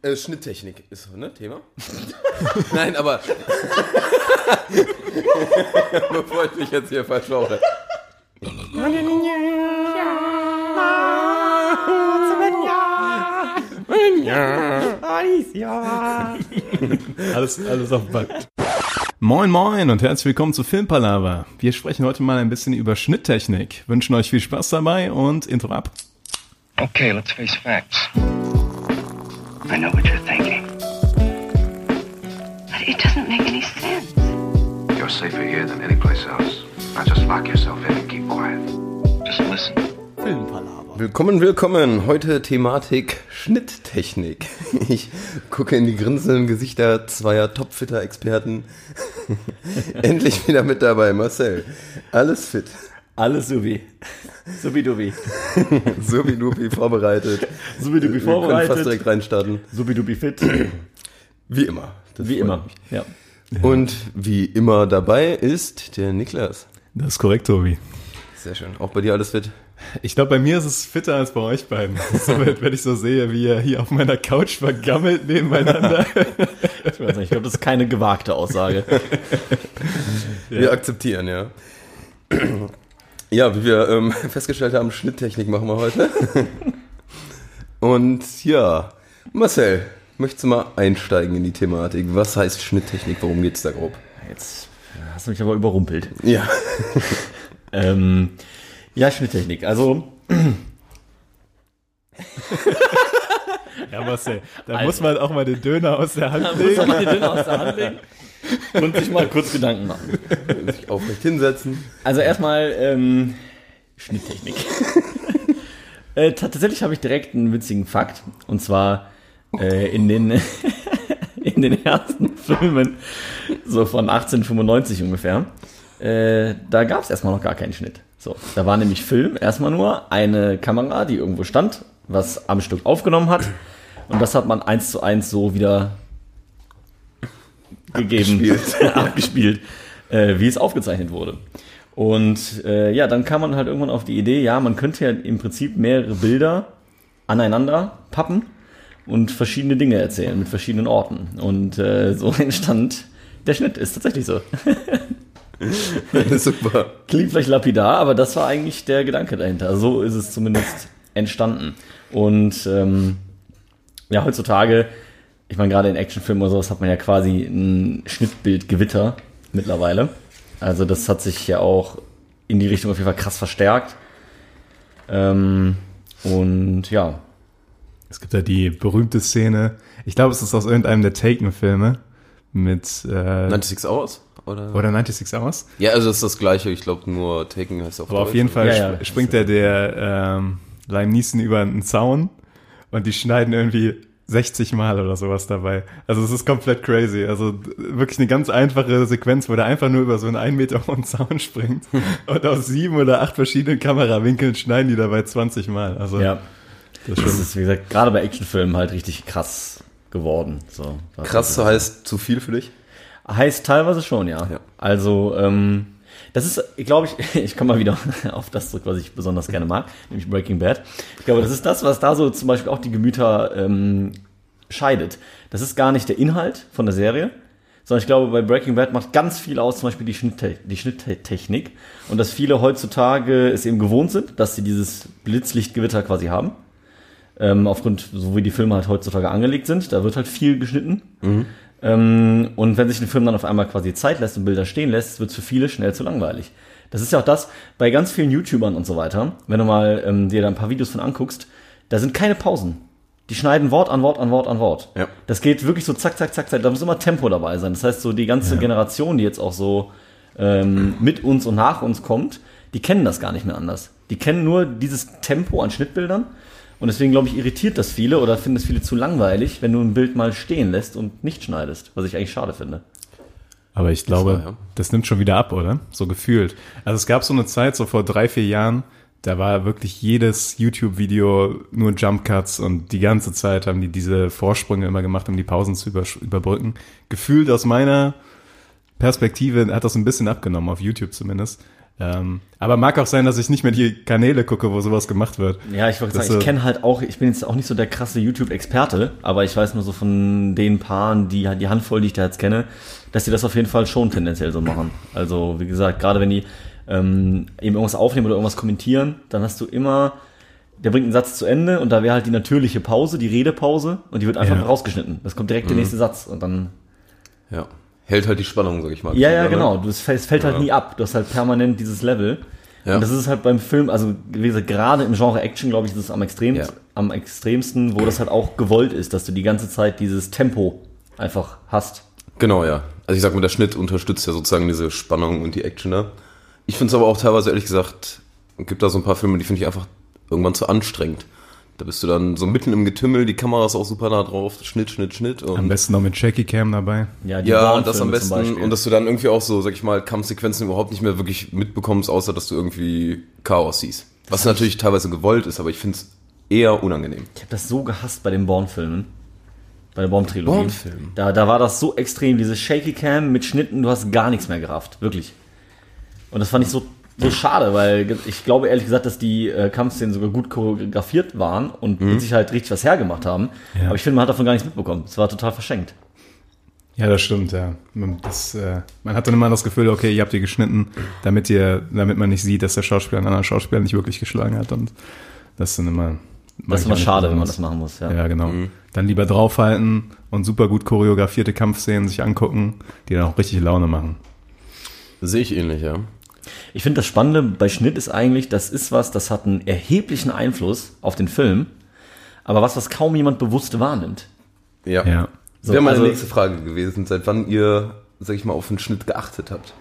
Äh, Schnitttechnik ist so, ne, Thema? Nein, aber. Bevor ich mich jetzt hier verschlaue. Alles, alles auf Band. Moin Moin und herzlich willkommen zu Filmpalava. Wir sprechen heute mal ein bisschen über Schnitttechnik. Wünschen euch viel Spaß dabei und Intro ab. Okay, let's face facts. I know what you're thinking. But it doesn't make any sense. You're safer here than any place else. Now just lock yourself in and keep quiet. Just listen. Willkommen, willkommen. Heute Thematik Schnitttechnik. Ich gucke in die grinsenden Gesichter zweier Topfitter-Experten. Endlich wieder mit dabei, Marcel. Alles fit. Alles subi. Subidubi. So wie Lupi vorbereitet. Subidubi Wir können fast vorbereitet. direkt reinstarten. Subidubi fit. Wie immer. Das Wie immer. mich. Ja. Und wie immer dabei ist der Niklas. Das ist korrekt, Tobi. Sehr schön. Auch bei dir alles fit? Ich glaube, bei mir ist es fitter als bei euch beiden. So, wenn ich so sehe, wie ihr hier auf meiner Couch vergammelt nebeneinander. Ich weiß nicht, ich glaube, das ist keine gewagte Aussage. Wir akzeptieren, ja. Ja, wie wir ähm, festgestellt haben, Schnitttechnik machen wir heute. Und ja, Marcel, möchtest du mal einsteigen in die Thematik? Was heißt Schnitttechnik? Worum geht's da grob? Jetzt hast du mich aber überrumpelt. Ja, Ähm, ja, Schnitttechnik. Also, Ja, Marcel, da Also. muss man auch mal den Döner aus der Hand da muss legen. man die Dünne aus der Hand legen und sich mal kurz Gedanken machen. sich aufrecht hinsetzen. Also erstmal ähm, Schnitttechnik. äh, tatsächlich habe ich direkt einen witzigen Fakt. Und zwar äh, in den in den ersten Filmen, so von 1895 ungefähr, äh, da gab es erstmal noch gar keinen Schnitt. So, da war nämlich Film erstmal nur eine Kamera, die irgendwo stand, was am Stück aufgenommen hat. Und das hat man eins zu eins so wieder gegeben, Abgespielt. abgespielt, äh, wie es aufgezeichnet wurde. Und äh, ja, dann kam man halt irgendwann auf die Idee, ja, man könnte ja im Prinzip mehrere Bilder aneinander pappen und verschiedene Dinge erzählen mit verschiedenen Orten. Und äh, so entstand der Schnitt, ist tatsächlich so. Super. Klingt vielleicht lapidar, aber das war eigentlich der Gedanke dahinter. So ist es zumindest entstanden. Und ähm, ja, heutzutage, ich meine, gerade in Actionfilmen oder sowas hat man ja quasi ein Schnittbildgewitter mittlerweile. Also das hat sich ja auch in die Richtung auf jeden Fall krass verstärkt. Ähm, und ja, Es gibt ja die berühmte Szene, ich glaube, es ist aus irgendeinem der Taken-Filme mit äh, 96 Hours? Oder? oder 96 Hours. Ja, also es ist das gleiche. Ich glaube nur Taken heißt auf Aber auf Deutsch. jeden Fall Ja, ja. springt der der ähm, Lime Neeson über einen Zaun und die schneiden irgendwie 60 Mal oder sowas dabei. Also es ist komplett crazy. Also wirklich eine ganz einfache Sequenz, wo der einfach nur über so einen 1 Meter hohen Zaun springt und aus sieben oder acht verschiedenen Kamerawinkeln schneiden die dabei 20 Mal. Also ja, das ist das ist, wie gesagt, gerade bei Actionfilmen halt richtig krass geworden. So, Krass heißt zu viel für dich? Heißt teilweise schon, ja. Ja. Also, ähm, das ist, glaube ich, ich komme mal wieder auf das zurück, was ich besonders gerne mag, nämlich Breaking Bad. Ich glaube, das ist das, was da so zum Beispiel auch die Gemüter ähm, scheidet. Das ist gar nicht der Inhalt von der Serie, sondern ich glaube, bei Breaking Bad macht ganz viel aus, zum Beispiel die, Schnitte die Schnitttechnik. Und dass viele heutzutage es eben gewohnt sind, dass sie dieses Blitzlichtgewitter quasi haben. Ähm, aufgrund, so wie die Filme halt heutzutage angelegt sind, da wird halt viel geschnitten. Ähm, und wenn sich ein Film dann auf einmal quasi Zeit lässt und Bilder stehen lässt, wird es für viele schnell zu langweilig. Das ist ja auch das bei ganz vielen YouTubern und so weiter. Wenn du mal ähm, dir da ein paar Videos von anguckst, da sind keine Pausen. Die schneiden Wort an Wort an Wort an Wort. Ja. Das geht wirklich so zack, zack, zack, zack. Da muss immer Tempo dabei sein. Das heißt, so die ganze Generation, die jetzt auch so ähm, mit uns und nach uns kommt, die kennen das gar nicht mehr anders. Die kennen nur dieses Tempo an Schnittbildern. Und deswegen, glaube ich, irritiert das viele oder finden es viele zu langweilig, wenn du ein Bild mal stehen lässt und nicht schneidest. Was ich eigentlich schade finde. Aber ich glaube, war, ja. das nimmt schon wieder ab, oder? So gefühlt. Also es gab so eine Zeit, so vor drei, vier Jahren, da war wirklich jedes YouTube-Video nur Jump Cuts und die ganze Zeit haben die diese Vorsprünge immer gemacht, um die Pausen zu über, überbrücken. Gefühlt aus meiner Perspektive hat das ein bisschen abgenommen, auf YouTube zumindest. Ähm, aber mag auch sein, dass ich nicht mehr die Kanäle gucke, wo sowas gemacht wird. Ja, ich wollte sagen, ich so- kenne halt auch, ich bin jetzt auch nicht so der krasse YouTube-Experte, aber ich weiß nur so von den Paaren, die die Handvoll, die ich da jetzt kenne, dass die das auf jeden Fall schon tendenziell so machen. Also, wie gesagt, gerade wenn die ähm, eben irgendwas aufnehmen oder irgendwas kommentieren, dann hast du immer, der bringt einen Satz zu Ende und da wäre halt die natürliche Pause, die Redepause und die wird einfach Ja. rausgeschnitten. Das kommt direkt der nächste Satz und dann Ja. Hält halt die Spannung, sag ich mal. Ja, ja, ne? genau. Du, es fällt, es fällt halt Ja. nie ab. Du hast halt permanent dieses Level. Ja. Und das ist halt beim Film, also wie gesagt, gerade im Genre Action, glaube ich, ist es am, extrem, Ja. am extremsten, wo das halt auch gewollt ist, dass du die ganze Zeit dieses Tempo einfach hast. Genau, ja. Also ich sag mal, der Schnitt unterstützt ja sozusagen diese Spannung und die Action da. Ich finde es aber auch teilweise, ehrlich gesagt, gibt da so ein paar Filme, die finde ich einfach irgendwann zu anstrengend. Da bist du dann so mitten im Getümmel, die Kamera ist auch super nah drauf, Schnitt, Schnitt, Schnitt. Und Am besten noch mit Shaky Cam dabei. Ja, die ja, das am zum besten. Beispiel. Und dass du dann irgendwie auch so, sag ich mal, Kampfsequenzen überhaupt nicht mehr wirklich mitbekommst, außer dass du irgendwie Chaos siehst. Was natürlich teilweise gewollt ist, aber ich finde es eher unangenehm. ich habe das so gehasst bei den Bourne-Filmen. Bei der Bourne-Trilogie. Bourne-Film? Da, da war das so extrem, diese Shaky Cam mit Schnitten, du hast gar nichts mehr gerafft. Wirklich. Und das fand ich so, so schade, weil ich glaube ehrlich gesagt, dass die äh, Kampfszenen sogar gut choreografiert waren und Mhm. mit sich halt richtig was hergemacht haben. Ja. Aber ich finde, man hat davon gar nichts mitbekommen. Es war total verschenkt. Ja, das stimmt, ja. Man- Das, äh, man hat dann immer das Gefühl, okay, ihr habt ihr geschnitten, damit ihr, damit man nicht sieht, dass der Schauspieler einen anderen Schauspieler nicht wirklich geschlagen hat. Und das ist dann immer. Das ist immer schade, wenn man das machen muss. Ja. Ja, genau. Dann lieber draufhalten und super gut choreografierte Kampfszenen sich angucken, die dann auch richtig Laune machen. Sehe ich ähnlich, ja. Ich finde das Spannende bei Schnitt ist eigentlich, das ist was, das hat einen erheblichen Einfluss auf den Film, aber was, was kaum jemand bewusst wahrnimmt. Ja. Ja. So, Wäre meine also- nächste Frage gewesen, seit wann ihr, sag ich mal, auf den Schnitt geachtet habt.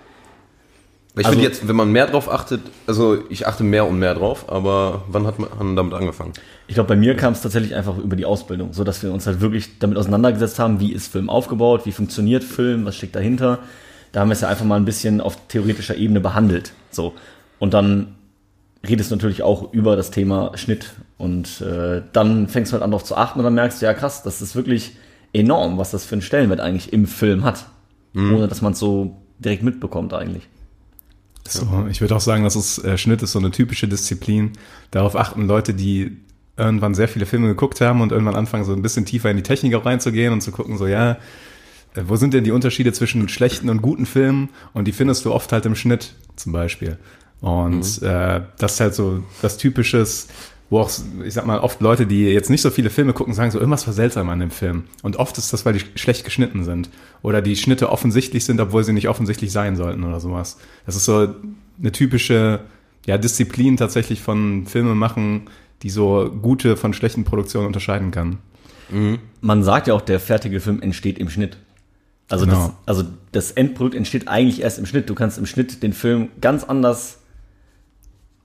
Weil ich Also- finde jetzt, wenn man mehr drauf achtet, also ich achte mehr und mehr drauf, aber wann hat man damit angefangen? Ich glaube, bei mir kam es tatsächlich einfach über die Ausbildung, so dass wir uns halt wirklich damit auseinandergesetzt haben, wie ist Film aufgebaut, wie funktioniert Film, was steckt dahinter. Da haben wir es ja einfach mal ein bisschen auf theoretischer Ebene behandelt. So. Und dann redest du natürlich auch über das Thema Schnitt und äh, dann fängst du halt an darauf zu achten und dann merkst du, ja krass, das ist wirklich enorm, was das für einen Stellenwert eigentlich im Film hat. Ohne dass man es so direkt mitbekommt eigentlich. So, ich würde auch sagen, dass es äh, Schnitt ist so eine typische Disziplin. Darauf achten Leute, die irgendwann sehr viele Filme geguckt haben und irgendwann anfangen, so ein bisschen tiefer in die Technik auch reinzugehen und zu gucken, so ja, wo sind denn die Unterschiede zwischen schlechten und guten Filmen? Und die findest du oft halt im Schnitt zum Beispiel. Und äh, das ist halt so das Typisches, wo auch, ich sag mal, oft Leute, die jetzt nicht so viele Filme gucken, sagen so, irgendwas war seltsam an dem Film. Und oft ist das, weil die schlecht geschnitten sind. Oder die Schnitte offensichtlich sind, obwohl sie nicht offensichtlich sein sollten oder sowas. Das ist so eine typische ja, Disziplin tatsächlich von Filme machen, die so gute von schlechten Produktionen unterscheiden kann. Man sagt ja auch, der fertige Film entsteht im Schnitt. Also, Genau. das, also das Endprodukt entsteht eigentlich erst im Schnitt. Du kannst im Schnitt den Film ganz anders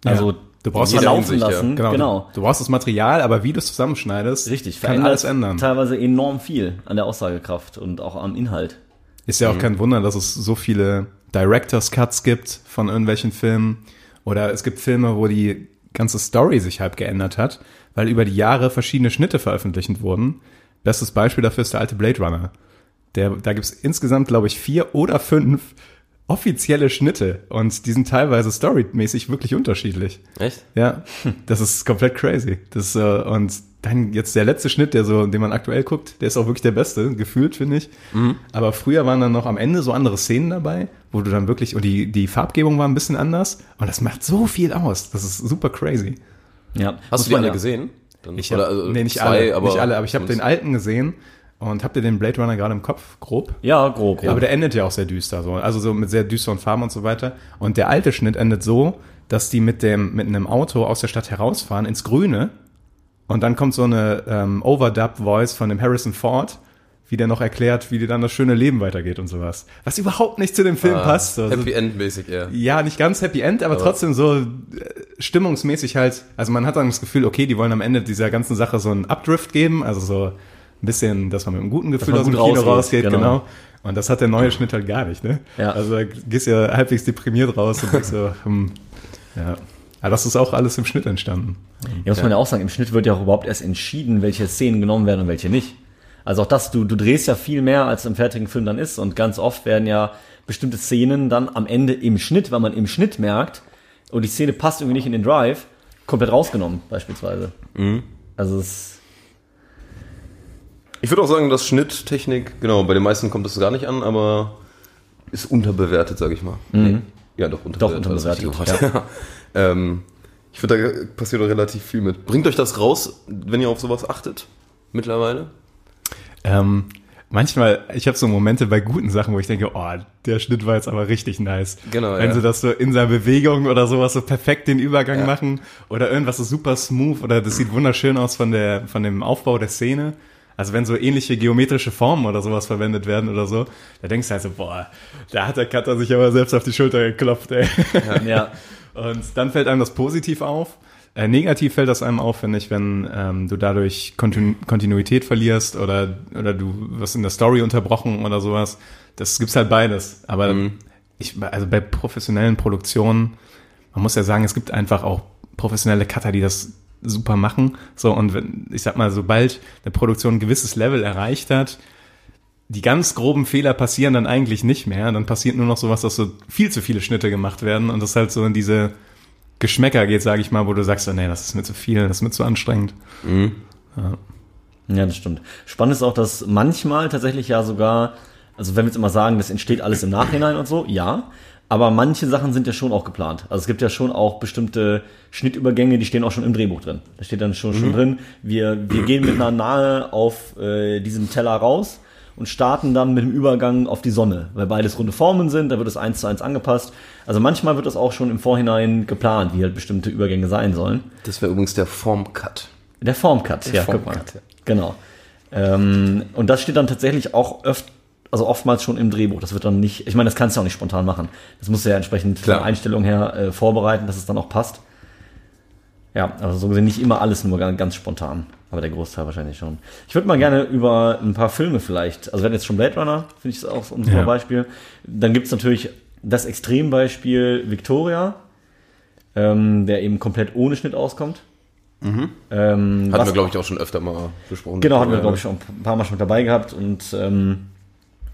also Ja. Du brauchst verlaufen jeder Hinsicht, ja. lassen. Genau. Genau. Du, du brauchst das Material, aber wie du es zusammenschneidest, Richtig, kann alles ändern. teilweise enorm viel an der Aussagekraft und auch am Inhalt. Ist ja auch kein Wunder, dass es so viele Director's Cuts gibt von irgendwelchen Filmen. Oder es gibt Filme, wo die ganze Story sich halb geändert hat, weil über die Jahre verschiedene Schnitte veröffentlicht wurden. Bestes Beispiel dafür ist der alte Blade Runner. Der, da gibt es insgesamt, glaube ich, vier oder fünf offizielle Schnitte und die sind teilweise storymäßig wirklich unterschiedlich. Echt? Ja, das ist komplett crazy. Das, äh, und dann jetzt der letzte Schnitt, der so, den man aktuell guckt, der ist auch wirklich der beste, gefühlt, finde ich. Aber früher waren dann noch am Ende so andere Szenen dabei, wo du dann wirklich, und die, die Farbgebung war ein bisschen anders und das macht so viel aus. Das ist super crazy. Ja, Hast muss du die alle ja- gesehen? Dann- Ich oder, hab, also nee, nicht zwei, alle, aber nicht alle, aber ich habe den alten gesehen und habt ihr den Blade Runner gerade im Kopf, grob? Ja, grob. grob. Aber der endet ja auch sehr düster, so. also so mit sehr düsteren Farben und so weiter. Und der alte Schnitt endet so, dass die mit dem mit einem Auto aus der Stadt herausfahren ins Grüne und dann kommt so eine ähm, Overdub-Voice von dem Harrison Ford, wie der noch erklärt, wie dir dann das schöne Leben weitergeht und sowas. Was überhaupt nicht zu dem Film Ah, passt. So. Happy End mäßig, ja. Ja, nicht ganz Happy End, aber, trotzdem so äh, stimmungsmäßig halt. Also man hat dann das Gefühl, okay, die wollen am Ende dieser ganzen Sache so einen Updrift geben, also so ein bisschen, dass man mit einem guten Gefühl aus dem Kino rausgeht, rausgeht, genau. genau. Und das hat der neue Schnitt halt gar nicht, ne? Ja. Also da gehst du ja halbwegs deprimiert raus und denkst so, hm, ja. Aber das ist auch alles im Schnitt entstanden. Ja, muss man ja auch sagen, im Schnitt wird ja auch überhaupt erst entschieden, welche Szenen genommen werden und welche nicht. Also auch das, du, du drehst ja viel mehr, als im fertigen Film dann ist. Und ganz oft werden ja bestimmte Szenen dann am Ende im Schnitt, weil man im Schnitt merkt, oh, die Szene passt irgendwie nicht in den Drive, komplett rausgenommen, beispielsweise. Also es Ich würde auch sagen, dass Schnitttechnik, genau, bei den meisten kommt es gar nicht an, aber ist unterbewertet, sage ich mal. Nee. Ja, doch unterbewertet. Doch, das unterbewertet, richtige Wort. ähm, ich finde, da passiert doch relativ viel mit. Bringt euch das raus, wenn ihr auf sowas achtet? Mittlerweile? Ähm, manchmal, ich habe so Momente bei guten Sachen, wo ich denke, oh, der Schnitt war jetzt aber richtig nice. Genau, Wenn ja. sie das so in seiner Bewegung oder sowas so perfekt den Übergang Ja. machen oder irgendwas ist super smooth oder das sieht wunderschön aus von der von dem Aufbau der Szene. Also wenn so ähnliche geometrische Formen oder sowas verwendet werden oder so, da denkst du halt so, boah, da hat der Cutter sich aber selbst auf die Schulter geklopft, ey. ja, Und dann fällt einem das positiv auf. Äh, negativ fällt das einem auf, finde ich, wenn ähm, du dadurch Kontinu Kontinuität verlierst oder, oder du wirst in der Story unterbrochen oder sowas. Das gibt's halt beides. Aber ich, also bei professionellen Produktionen, man muss ja sagen, es gibt einfach auch professionelle Cutter, die das super machen. So, und wenn, ich sag mal, sobald eine Produktion ein gewisses Level erreicht hat, die ganz groben Fehler passieren dann eigentlich nicht mehr. Dann passiert nur noch sowas, dass so viel zu viele Schnitte gemacht werden und das halt so in diese Geschmäcker geht, sage ich mal, wo du sagst, oh, nee, das ist mir zu viel, das ist mir zu anstrengend. ja, das stimmt. Spannend ist auch, dass manchmal tatsächlich ja sogar, also wenn wir jetzt immer sagen, das entsteht alles im Nachhinein und so, ja. Aber manche Sachen sind ja schon auch geplant. Also es gibt ja schon auch bestimmte Schnittübergänge, die stehen auch schon im Drehbuch drin. Da steht dann schon, schon drin, wir, wir gehen mit einer Nahe auf äh, diesen Teller raus und starten dann mit dem Übergang auf die Sonne, weil beides runde Formen sind, da wird es eins zu eins angepasst. Also manchmal wird das auch schon im Vorhinein geplant, wie halt bestimmte Übergänge sein sollen. Das wäre übrigens der Formcut. Der Formcut, ja. Formcut, ja. Genau. Ähm, und das steht dann tatsächlich auch öft, also oftmals schon im Drehbuch. Das wird dann nicht, ich meine, das kannst du auch nicht spontan machen. Das musst du ja entsprechend von Klar. der Einstellung her äh, vorbereiten, dass es dann auch passt. Ja, also so gesehen nicht immer alles nur ganz, ganz spontan, aber der Großteil wahrscheinlich schon. Ich würde mal gerne über ein paar Filme vielleicht, also wir hatten jetzt schon Blade Runner, finde ich auch so ein super Ja. Beispiel. Dann gibt's natürlich das Extrembeispiel Victoria, ähm, der eben komplett ohne Schnitt auskommt. Ähm, Hatten wir, glaube ich, auch schon öfter mal besprochen. Genau, hatten wir, glaube ich, schon ein paar Mal schon mit dabei gehabt und ähm,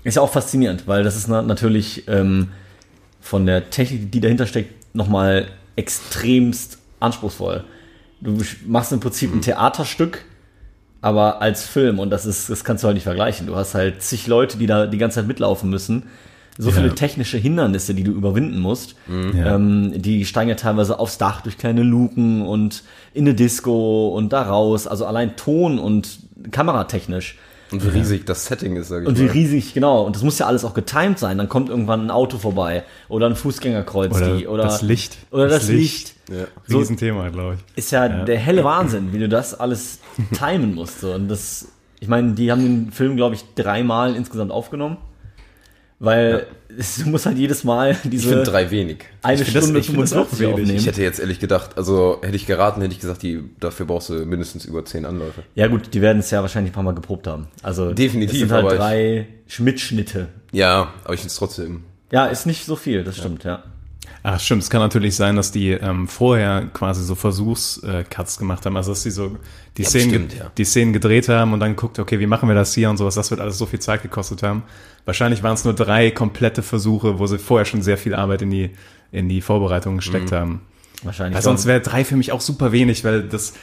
ist ja auch faszinierend, weil das ist na natürlich ähm, von der Technik, die dahinter steckt, nochmal extremst anspruchsvoll. Du machst im Prinzip ein Theaterstück, aber als Film und das ist, das kannst du halt nicht vergleichen. Du hast halt zig Leute, die da die ganze Zeit mitlaufen müssen. So viele technische Hindernisse, die du überwinden musst. Ähm, die steigen ja teilweise aufs Dach durch kleine Luken und in eine Disco und da raus. Also allein Ton und kameratechnisch. Und wie riesig das Setting ist, sage ich Und wie mal. riesig, genau. Und das muss ja alles auch getimed sein. Dann kommt irgendwann ein Auto vorbei oder ein Fußgängerkreuz. Oder, die, oder das Licht. Oder das, Licht. Ja. So- Riesenthema, glaube ich. Ist ja, der helle Wahnsinn, wie du das alles timen musst. So. Und das, ich meine, die haben den Film, glaube ich, dreimal insgesamt aufgenommen. Weil es, du musst halt jedes Mal Ich diese finde drei wenig. eine ich das- Stunde ich das auch 45 wenig. aufnehmen. Ich hätte jetzt ehrlich gedacht, also hätte ich geraten, hätte ich gesagt, die, dafür brauchst du mindestens über zehn Anläufe. ja gut, die werden es ja wahrscheinlich ein paar Mal geprobt haben. Also Definitiv, Es sind halt ich- drei Schmidt-Schnitte. Ja, aber ich finde es trotzdem. Ja, ist nicht so viel, das stimmt, ja. Ach stimmt, es kann natürlich sein, dass die ähm, vorher quasi so Versuchs-Cuts gemacht haben, also dass die so die, Ja, Szenen, bestimmt, ja. die Szenen gedreht haben und dann guckt, okay, wie machen wir das hier und sowas, das wird alles so viel Zeit gekostet haben. Wahrscheinlich waren es nur drei komplette Versuche, wo sie vorher schon sehr viel Arbeit in die, in die Vorbereitung Mhm. gesteckt haben. Wahrscheinlich. Weil sonst wäre drei für mich auch super wenig, weil das,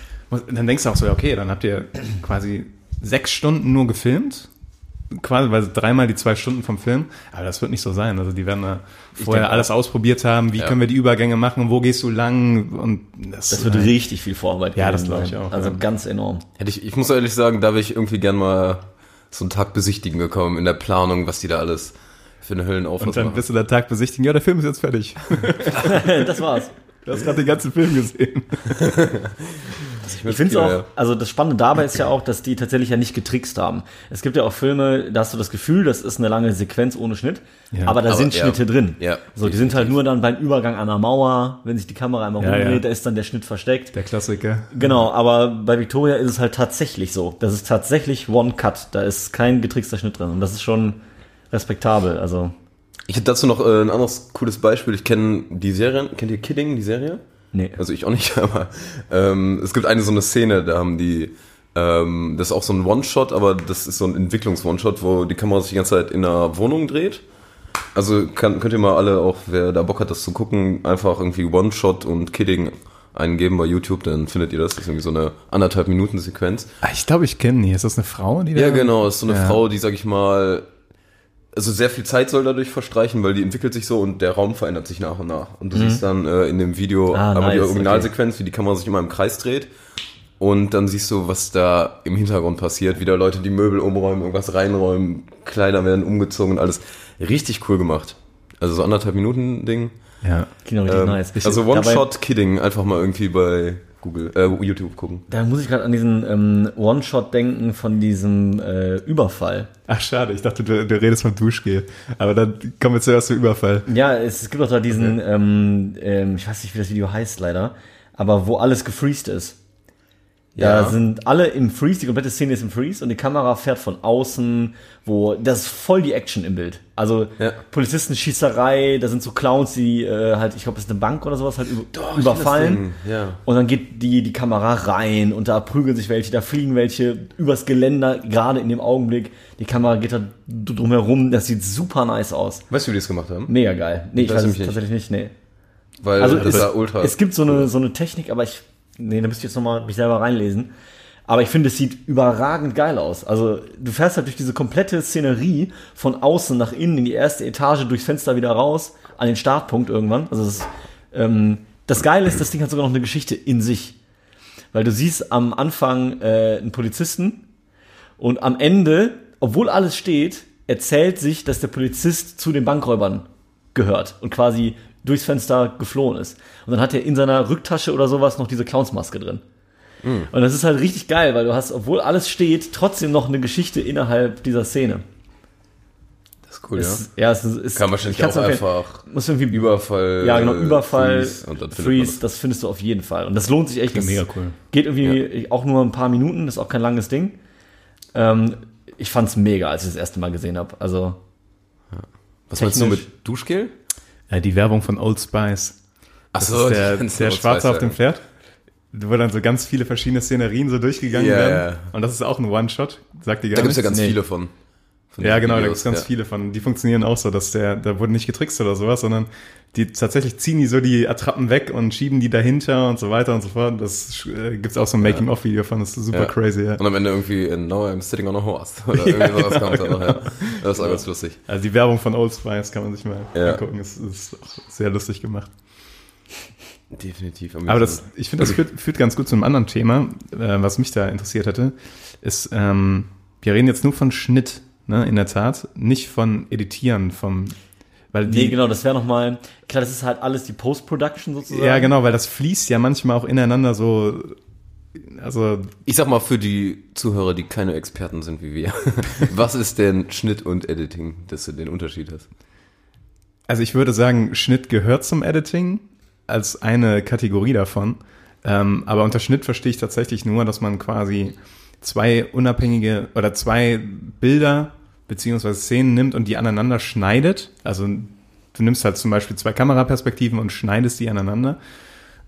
dann denkst du auch so, ja, okay, dann habt ihr quasi sechs Stunden nur gefilmt, quasi, weil dreimal die zwei Stunden vom Film, aber das wird nicht so sein. Also die werden da vorher denke alles ausprobiert haben, wie Ja. können wir die Übergänge machen, wo gehst du lang und das, das wird äh, richtig viel Vorarbeit Ja, das gewesen glaub ich auch, Also ja. ganz enorm. Hätte ich, ich muss ehrlich sagen, da wäre ich irgendwie gern mal so einen Tag besichtigen gekommen in der Planung, was die da alles für eine Höllenauflass und dann machen. bist du der Tag besichtigen, ja, der Film ist jetzt fertig. das war's. Du hast gerade den ganzen Film gesehen. Ich finde es auch, also das Spannende dabei ist ja auch, dass die tatsächlich ja nicht getrickst haben. Es gibt ja auch Filme, da hast du das Gefühl, das ist eine lange Sequenz ohne Schnitt, Ja. aber da Aber, sind. Schnitte drin. Ja, so, die sind halt nur dann beim Übergang an der Mauer, wenn sich die Kamera einmal rumdreht, da ist dann der Schnitt versteckt. Der Klassiker. Genau, aber bei Victoria ist es halt tatsächlich so. Das ist tatsächlich One Cut, da ist kein getrickster Schnitt drin und das ist schon respektabel. Also Ich hätte dazu noch äh, ein anderes cooles Beispiel. Ich kenne die Serie, kennt ihr Kidding, die Serie? Nee. Also ich auch nicht, aber ähm, es gibt eine so eine Szene, da haben die Ähm, das ist auch so ein One-Shot, aber das ist so ein Entwicklungs-One-Shot, wo die Kamera sich die ganze Zeit in einer Wohnung dreht. Also kann, könnt ihr mal alle, auch wer da Bock hat, das zu gucken, einfach irgendwie One-Shot und Kidding eingeben bei YouTube, dann findet ihr das. Das ist irgendwie so eine anderthalb Minuten Sequenz. Ah, ich glaube, ich kenne die. Ist das eine Frau, die Ja, da- genau. Das ist so eine Ja. Frau, die, sag ich mal, also sehr viel Zeit soll dadurch verstreichen, weil die entwickelt sich so und der Raum verändert sich nach und nach. Und du siehst dann äh, in dem Video Ah, einmal die nice, Originalsequenz, wie die Kamera sich immer im Kreis dreht. Und dann siehst du, was da im Hintergrund passiert. Wieder Leute, die Möbel umräumen, irgendwas reinräumen, Kleider werden umgezogen und alles. Richtig cool gemacht. Also so anderthalb Minuten Ding. Ja. Klingt auch richtig Ähm, nice. also One-Shot-Kidding. Einfach mal irgendwie bei Google, äh, YouTube gucken. Da muss ich gerade an diesen ähm, One-Shot denken von diesem äh, Überfall. Ach, schade. Ich dachte, du, du redest vom Duschgel. Aber dann kommen wir zuerst zum Überfall. Ja, es, es gibt auch da diesen, ähm, ähm, ich weiß nicht, wie das Video heißt leider, aber wo alles gefreezed ist. Da Ja. sind alle im Freeze, die komplette Szene ist im Freeze und die Kamera fährt von außen, wo das ist voll die Action im Bild. Also Ja. Polizistenschießerei, da sind so Clowns, die äh, halt, ich glaube, das ist eine Bank oder sowas, halt das überfallen. Ja. Und dann geht die, die Kamera rein und da prügeln sich welche, da fliegen welche übers Geländer, gerade in dem Augenblick. Die Kamera geht da drumherum, das sieht super nice aus. Weißt du, wie die das gemacht haben? Mega geil. Nee, ich Weiß es tatsächlich nicht, nee. Weil Also das es, es gibt so eine, so eine Technik, aber ich, nee, da müsste ich jetzt nochmal mich selber reinlesen. Aber ich finde, es sieht überragend geil aus. Also du fährst halt durch diese komplette Szenerie von außen nach innen in die erste Etage, durchs Fenster wieder raus, an den Startpunkt irgendwann. Also das, ähm, das Geile ist, das Ding hat sogar noch eine Geschichte in sich. Weil du siehst am Anfang äh, einen Polizisten und am Ende, obwohl alles steht, erzählt sich, dass der Polizist zu den Bankräubern gehört und quasi durchs Fenster geflohen ist. Und dann hat er in seiner Rücktasche oder sowas noch diese Clownsmaske drin. Und das ist halt richtig geil, weil du hast, obwohl alles steht, trotzdem noch eine Geschichte innerhalb dieser Szene. das ist cool, ja. Es, ja, es ist, Kann wahrscheinlich auch einfach Muss irgendwie Überfall. ja, genau, äh, Überfall, Freeze, Freeze, das. das findest du auf jeden Fall. Und das lohnt sich echt. Das mega cool. Geht irgendwie auch nur ein paar Minuten, das ist auch kein langes Ding. Ähm, ich fand's mega, als ich das erste Mal gesehen habe. Also, Was meinst du mit Duschgel? Äh, die Werbung von Old Spice. Das ist der, der Schwarze auf dem Pferd. Wo dann so ganz viele verschiedene Szenerien so durchgegangen Ja, werden. ja. Und das ist auch ein One-Shot. Sagt die gar Da gibt's ja nichts? ganz Nee. viele von. von Ja, genau, da Videos, gibt's ganz ja. viele von. Die funktionieren auch so, dass der, da wurde nicht getrickst oder sowas, sondern die tatsächlich ziehen die so die Attrappen weg und schieben die dahinter und so weiter und so fort. Das äh, gibt's auch so ein Making-of-Video von, das ist super Ja. crazy, ja. Und am Ende irgendwie in Now I'm sitting on a horse. Oder irgendwie sowas kommt dann noch, ja. Das ist auch ganz lustig. Also die Werbung von Old Spice kann man sich mal Ja. angucken. Es ist auch sehr lustig gemacht. Definitiv. Aber das, ich finde, das führt, führt ganz gut zu einem anderen Thema, äh, was mich da interessiert hätte, ist, ähm, wir reden jetzt nur von Schnitt, ne, in der Tat, nicht von Editieren, vom, weil die, nee, genau, das wäre nochmal, klar, das ist halt alles die Post-Production sozusagen. ja, genau, weil das fließt ja manchmal auch ineinander so, also, Ich sag mal für die Zuhörer, die keine Experten sind wie wir. Was ist denn Schnitt und Editing, dass du den Unterschied hast? also ich würde sagen, Schnitt gehört zum Editing als eine Kategorie davon, ähm, aber unter Schnitt verstehe ich tatsächlich nur, dass man quasi zwei unabhängige oder zwei Bilder beziehungsweise Szenen nimmt und die aneinander schneidet. Also du nimmst halt zum Beispiel zwei Kameraperspektiven und schneidest die aneinander.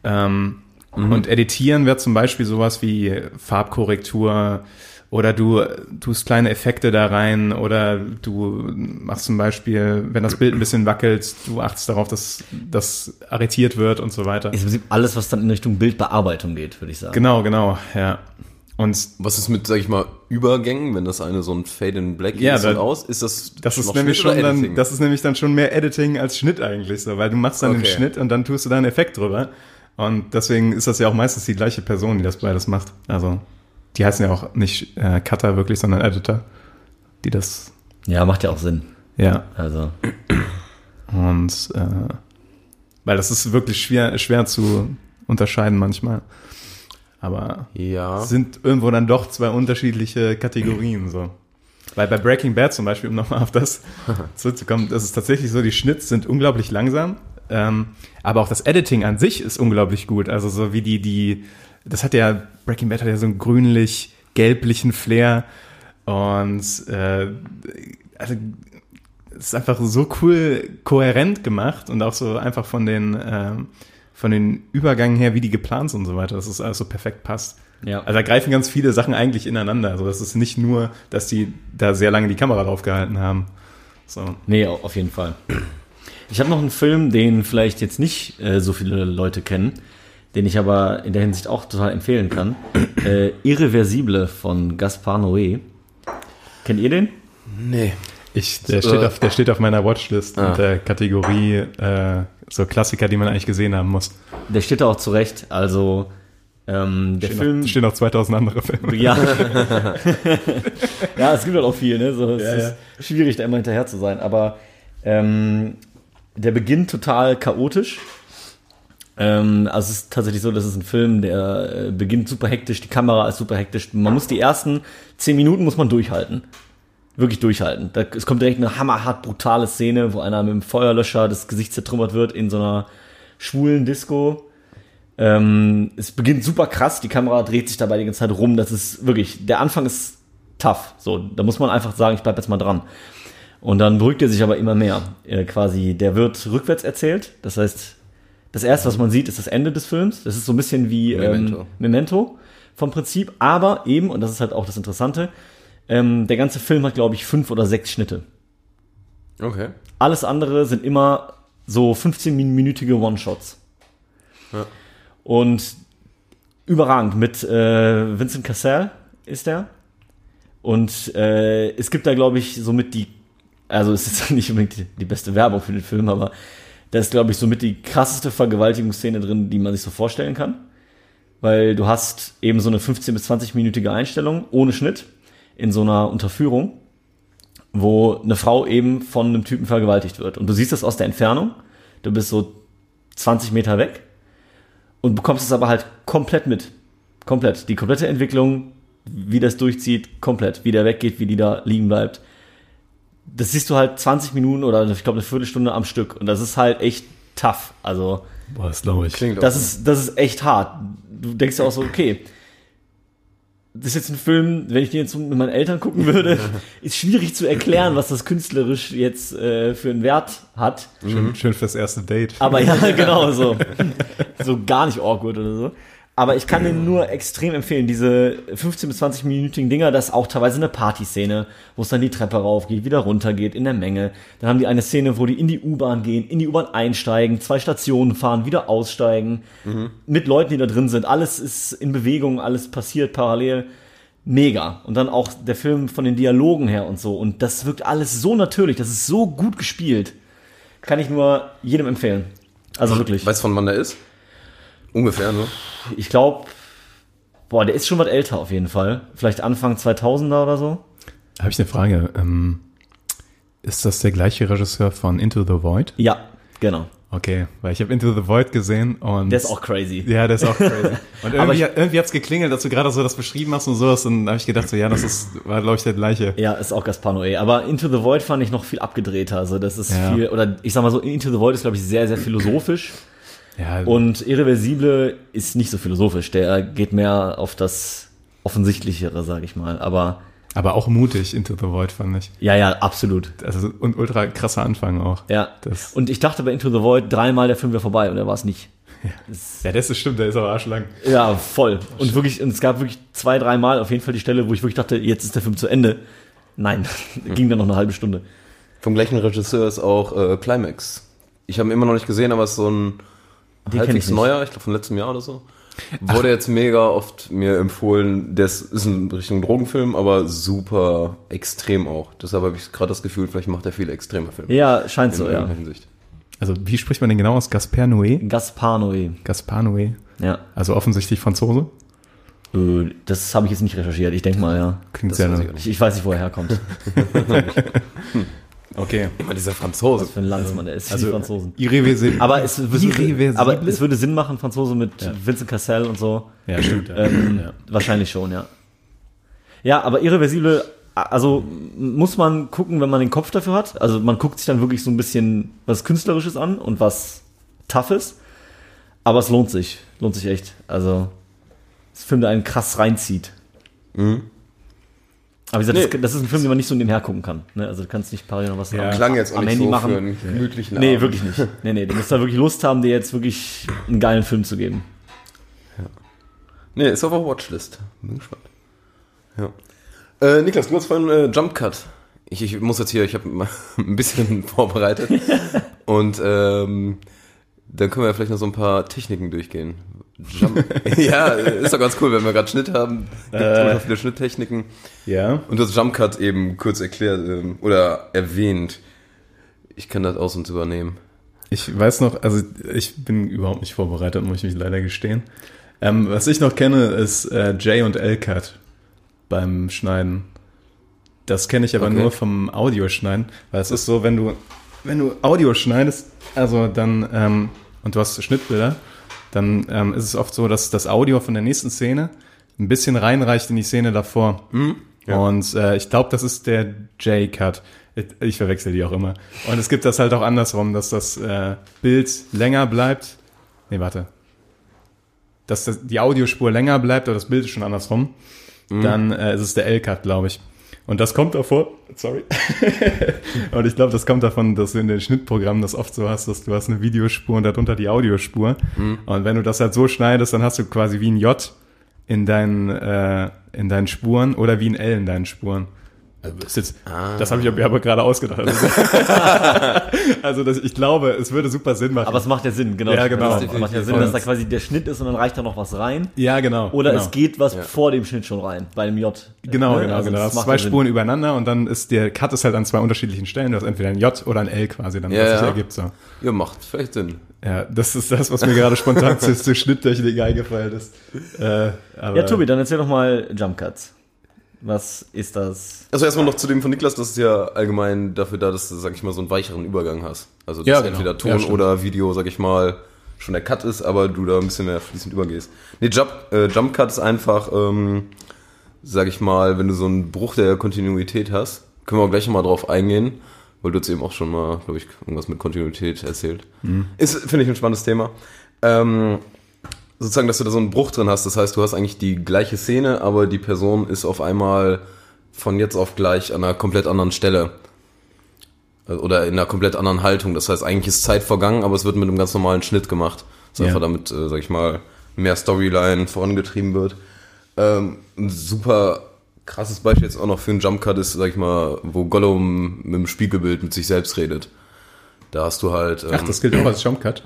Ähm, Und editieren wäre zum Beispiel sowas wie Farbkorrektur oder du tust kleine Effekte da rein oder du machst zum Beispiel, wenn das Bild ein bisschen wackelt, du achtest darauf, dass das arretiert wird und so weiter. Ist im Prinzip alles, was dann in Richtung Bildbearbeitung geht, würde ich sagen. Genau, genau, ja. Und Was ist mit, sag ich mal, Übergängen, wenn das eine so ein Fade in Black Ja, ist da- und aus? Ist das Das ist nämlich Schnitt schon dann, das ist nämlich dann schon mehr Editing als Schnitt eigentlich so, weil du machst dann den Okay. Schnitt und dann tust du da einen Effekt drüber. Und deswegen ist das ja auch meistens die gleiche Person, die das beides macht. Also, die heißen ja auch nicht äh, Cutter wirklich, sondern Editor, die das, Ja, macht ja auch Sinn. ja. Also, Und äh, weil das ist wirklich schwer, schwer zu unterscheiden manchmal. Aber ja. sind irgendwo dann doch zwei unterschiedliche Kategorien so. Weil bei Breaking Bad zum Beispiel, um nochmal auf das zurückzukommen, das ist tatsächlich so, die Schnitts sind unglaublich langsam, ähm, aber auch das Editing an sich ist unglaublich gut. Also so wie die, die, das hat ja, Breaking Bad hat ja so einen grünlich-gelblichen Flair und äh, also es ist einfach so cool kohärent gemacht und auch so einfach von den, ähm, von den Übergängen her, wie die geplant sind und so weiter, dass es alles so perfekt passt. Ja. Also da greifen ganz viele Sachen eigentlich ineinander. Also das ist nicht nur, dass die da sehr lange die Kamera drauf gehalten haben. So. Nee, au- auf jeden Fall. Ich habe noch einen Film, den vielleicht jetzt nicht äh, so viele Leute kennen, den ich aber in der Hinsicht auch total empfehlen kann. Äh, Irreversible von Gaspar Noé. Kennt ihr den? Nee. Ich, der, steht auf, der steht auf meiner Watchlist Ah. der Kategorie äh, so Klassiker, die man eigentlich gesehen haben muss. Der steht da auch zurecht. Also ähm, der Stehen Film. noch, stehen noch 2000 andere Filme. Ja. ja, es gibt halt auch viel, ne? So, es Ja, ist schwierig, da immer hinterher zu sein. Aber ähm, der beginnt total chaotisch. Ähm, also es ist tatsächlich so, dass es ein Film, der äh, beginnt super hektisch, die Kamera ist super hektisch. Man muss die ersten zehn Minuten muss man durchhalten. Wirklich durchhalten. Da, es kommt direkt eine hammerhart brutale Szene, wo einer mit dem Feuerlöscher das Gesicht zertrümmert wird in so einer schwulen Disco. Ähm, es beginnt super krass, die Kamera dreht sich dabei die ganze Zeit rum. Das ist wirklich, der Anfang ist tough. So, da muss man einfach sagen, ich bleib jetzt mal dran. Und dann beruhigt er sich aber immer mehr. Äh, quasi, der wird rückwärts erzählt. Das heißt, das erste, was man sieht, ist das Ende des Films. Das ist so ein bisschen wie Memento. Ähm, Memento vom Prinzip. Aber eben, und das ist halt auch das Interessante, ähm, der ganze Film hat, glaube ich, fünf oder sechs Schnitte. Okay. Alles andere sind immer so 15-minütige One-Shots. Ja. Und überragend mit äh, Vincent Cassel ist der. Und äh, es gibt da, glaube ich, somit die, also es ist nicht unbedingt die, die beste Werbung für den Film, aber da ist, glaube ich, somit die krasseste Vergewaltigungsszene drin, die man sich so vorstellen kann. Weil du hast eben so eine 15- bis 20-minütige Einstellung ohne Schnitt in so einer Unterführung wo eine Frau eben von einem Typen vergewaltigt wird. Und du siehst das aus der Entfernung. Du bist so 20 Meter weg und bekommst es aber halt komplett mit. Komplett. Die komplette Entwicklung, wie das durchzieht, komplett. Wie der weggeht, wie die da liegen bleibt. Das siehst du halt 20 Minuten oder ich glaube eine Viertelstunde am Stück. Und das ist halt echt tough. Also, Boah, das glaube ich. Klingt das ist, das ist echt hart. Du denkst ja auch so, okay, das ist jetzt ein Film, wenn ich den jetzt mit meinen Eltern gucken würde, ist schwierig zu erklären, was das künstlerisch jetzt äh, für einen Wert hat. Schön, schön fürs erste Date. Aber ja, genau so. So gar nicht awkward oder so. Aber ich kann den nur extrem empfehlen. Diese 15 bis 20 minütigen Dinger, das ist auch teilweise eine Partyszene, wo es dann die Treppe raufgeht, wieder runtergeht in der Menge. Dann haben die eine Szene, wo die in die U-Bahn gehen, in die U-Bahn einsteigen, zwei Stationen fahren, wieder aussteigen, mit Leuten, die da drin sind. Alles ist in Bewegung, alles passiert parallel. Mega. Und dann auch der Film von den Dialogen her und so. Und das wirkt alles so natürlich, das ist so gut gespielt. Kann ich nur jedem empfehlen. Also wirklich. Weißt du, von wann der ist? Ungefähr, ne? Ich glaube, boah, der ist schon was älter auf jeden Fall. Vielleicht Anfang 2000er oder so. Habe ich eine Frage. Ähm, ist das der gleiche Regisseur von Into the Void? Ja, genau. Okay, weil ich habe Into the Void gesehen und Der ist auch crazy. ja, der ist auch crazy. Und Aber irgendwie, ich- irgendwie hat's geklingelt, dass du gerade so das beschrieben hast und sowas und da habe ich gedacht so, ja, das ist war glaube ich der gleiche. Ja, ist auch Gaspar Noé. Aber Into the Void fand ich noch viel abgedrehter. Also das ist Ja. viel, oder ich sag mal so, Into the Void ist, glaube ich, sehr, sehr philosophisch. Ja, Und Irreversible ist nicht so philosophisch. Der geht mehr auf das Offensichtlichere, sage ich mal. Aber aber auch mutig Into the Void fand ich. ja, ja, absolut. Also und ultra krasser Anfang auch. Ja. Das- Und ich dachte bei Into the Void dreimal der Film wäre vorbei und er war es nicht. Ja, das ist stimmt, der ist aber arschlang. Ja, voll. Und wirklich, und es gab wirklich zwei, dreimal auf jeden Fall die Stelle, wo ich wirklich dachte, jetzt ist der Film zu Ende. Nein, ging dann noch eine halbe Stunde. Vom gleichen Regisseur ist auch äh, Climax. Ich habe ihn immer noch nicht gesehen, aber es ist so ein kenn halbwegs ich nicht. neuer, ich glaube von letztem Jahr oder so. Wurde jetzt mega oft mir empfohlen. Das ist in Richtung Drogenfilm, aber super extrem auch. Deshalb habe ich gerade das Gefühl, vielleicht macht er viele extreme Filme. Ja, scheint in so, ja. Hinsicht. Also wie spricht man den genau aus? Gaspar Noé? Gaspar Noé. Gaspar Noé. Ja. Also offensichtlich Franzose. Äh, Das habe ich jetzt nicht recherchiert. Ich denke mal, ja. Klingt Das sehr weiß ich. Ich, ich weiß nicht, wo er herkommt. Okay. Immer dieser Franzose. Was für ein Landsmann der ist. Also die Franzosen. irreversibel. Aber es, Irreversible? aber es würde Sinn machen, Franzose mit Vincent Cassel und so. ja, stimmt. Ja. Ähm, ja. Wahrscheinlich schon, ja. Ja, aber irreversible, also muss man gucken, wenn man den Kopf dafür hat. Also man guckt sich dann wirklich so ein bisschen was Künstlerisches an und was Toughes. Aber es lohnt sich. Lohnt sich echt. Also, ein Film, der einen krass reinzieht. Aber wie gesagt, Nee. das, das ist ein Film, den man nicht so nebenher gucken kann. Ne? Also du kannst nicht parallel noch was Ja. am- Klang jetzt auch am nicht Handy so machen. für einen gemütlichen Nee, Abend. wirklich nicht. Nee, nee, du musst da wirklich Lust haben, dir jetzt wirklich einen geilen Film zu geben. Nee, ist auf der Watchlist. Bin gespannt. Ja. Äh, Niklas, du hast vorhin äh, Jump Cut. Ich, ich muss jetzt hier, ich habe ein bisschen vorbereitet. Und ähm, dann können wir ja vielleicht noch so ein paar Techniken durchgehen. Jump ja, ist doch ganz cool, wenn wir gerade Schnitt haben. Gibt Äh. viele Schnitttechniken. Ja. Und du hast Jump Cut eben kurz erklärt ähm, oder erwähnt. Ich kann das aus und übernehmen. Ich weiß noch, also ich bin überhaupt nicht vorbereitet, muss ich mich leider gestehen. Ähm, was ich noch kenne, ist äh, J und L-Cut beim Schneiden. Das kenne ich aber Okay. nur vom Audioschneiden, weil es ist so, wenn du, wenn du Audio schneidest, also dann, ähm, und du hast Schnittbilder, dann ähm, ist es oft so, dass das Audio von der nächsten Szene ein bisschen reinreicht in die Szene davor. ja. Und äh, ich glaube, das ist der J-Cut. Ich, ich verwechsel die auch immer. Und es gibt das halt auch andersrum, dass das äh, Bild länger bleibt. Nee, warte. Dass das, die Audiospur länger bleibt, aber das Bild ist schon andersrum. Dann äh, ist es der L-Cut, glaube ich. Und das kommt davor, sorry. und ich glaube, das kommt davon, dass du in den Schnittprogrammen das oft so hast, dass du hast eine Videospur und darunter die Audiospur. Und wenn du das halt so schneidest, dann hast du quasi wie ein J in deinen, äh, in deinen Spuren oder wie ein L in deinen Spuren. Also das, jetzt, das habe ich mir aber gerade ausgedacht. Also, also das, ich glaube, es würde super Sinn machen. Aber es macht ja Sinn, genau. Ja, genau. Es macht ja Sinn, dass da quasi der Schnitt ist und dann reicht da noch was rein. ja, genau. Oder genau. es geht was vor dem Schnitt schon rein, bei dem J. Genau, Ne? genau, Also genau. Du das zwei ja Sinn. Spuren übereinander und dann ist der Cut ist halt an zwei unterschiedlichen Stellen. Du hast entweder ein J oder ein L quasi, dann Ja, was sich ja. ergibt. So. Ja, macht vielleicht Sinn. Ja, das ist das, was mir gerade spontan zu, zu Schnitttechnik eingefallen ist. Äh, Ja, Tobi, dann erzähl doch mal Jump Cuts. Was ist das? Also erstmal noch zu dem von Niklas, das ist ja allgemein dafür da, dass du, sag ich mal, so einen weicheren Übergang hast. Also dass Ja, genau. entweder Ja, Ton stimmt. oder Video, sag ich mal, schon der Cut ist, aber du da ein bisschen mehr fließend übergehst. Nee, Jump, äh, Jump Cut ist einfach, ähm, sag ich mal, wenn du so einen Bruch der Kontinuität hast, können wir auch gleich mal drauf eingehen, weil du jetzt eben auch schon mal, glaube ich, irgendwas mit Kontinuität erzählt. Mhm. Ist, finde ich, ein spannendes Thema. Ähm, sozusagen, dass du da so einen Bruch drin hast. Das heißt, du hast eigentlich die gleiche Szene, aber die Person ist auf einmal von jetzt auf gleich an einer komplett anderen Stelle. Also- Oder in einer komplett anderen Haltung. Das heißt, eigentlich ist Zeit vergangen, aber es wird mit einem ganz normalen Schnitt gemacht. Das Ja. einfach damit, äh, sag ich mal, mehr Storyline vorangetrieben wird. Ähm, ein super krasses Beispiel jetzt auch noch für einen Jump Cut ist, sag ich mal, wo Gollum mit dem Spiegelbild mit sich selbst redet. Da hast du halt. Ähm, Ach, das gilt auch als Jumpcut.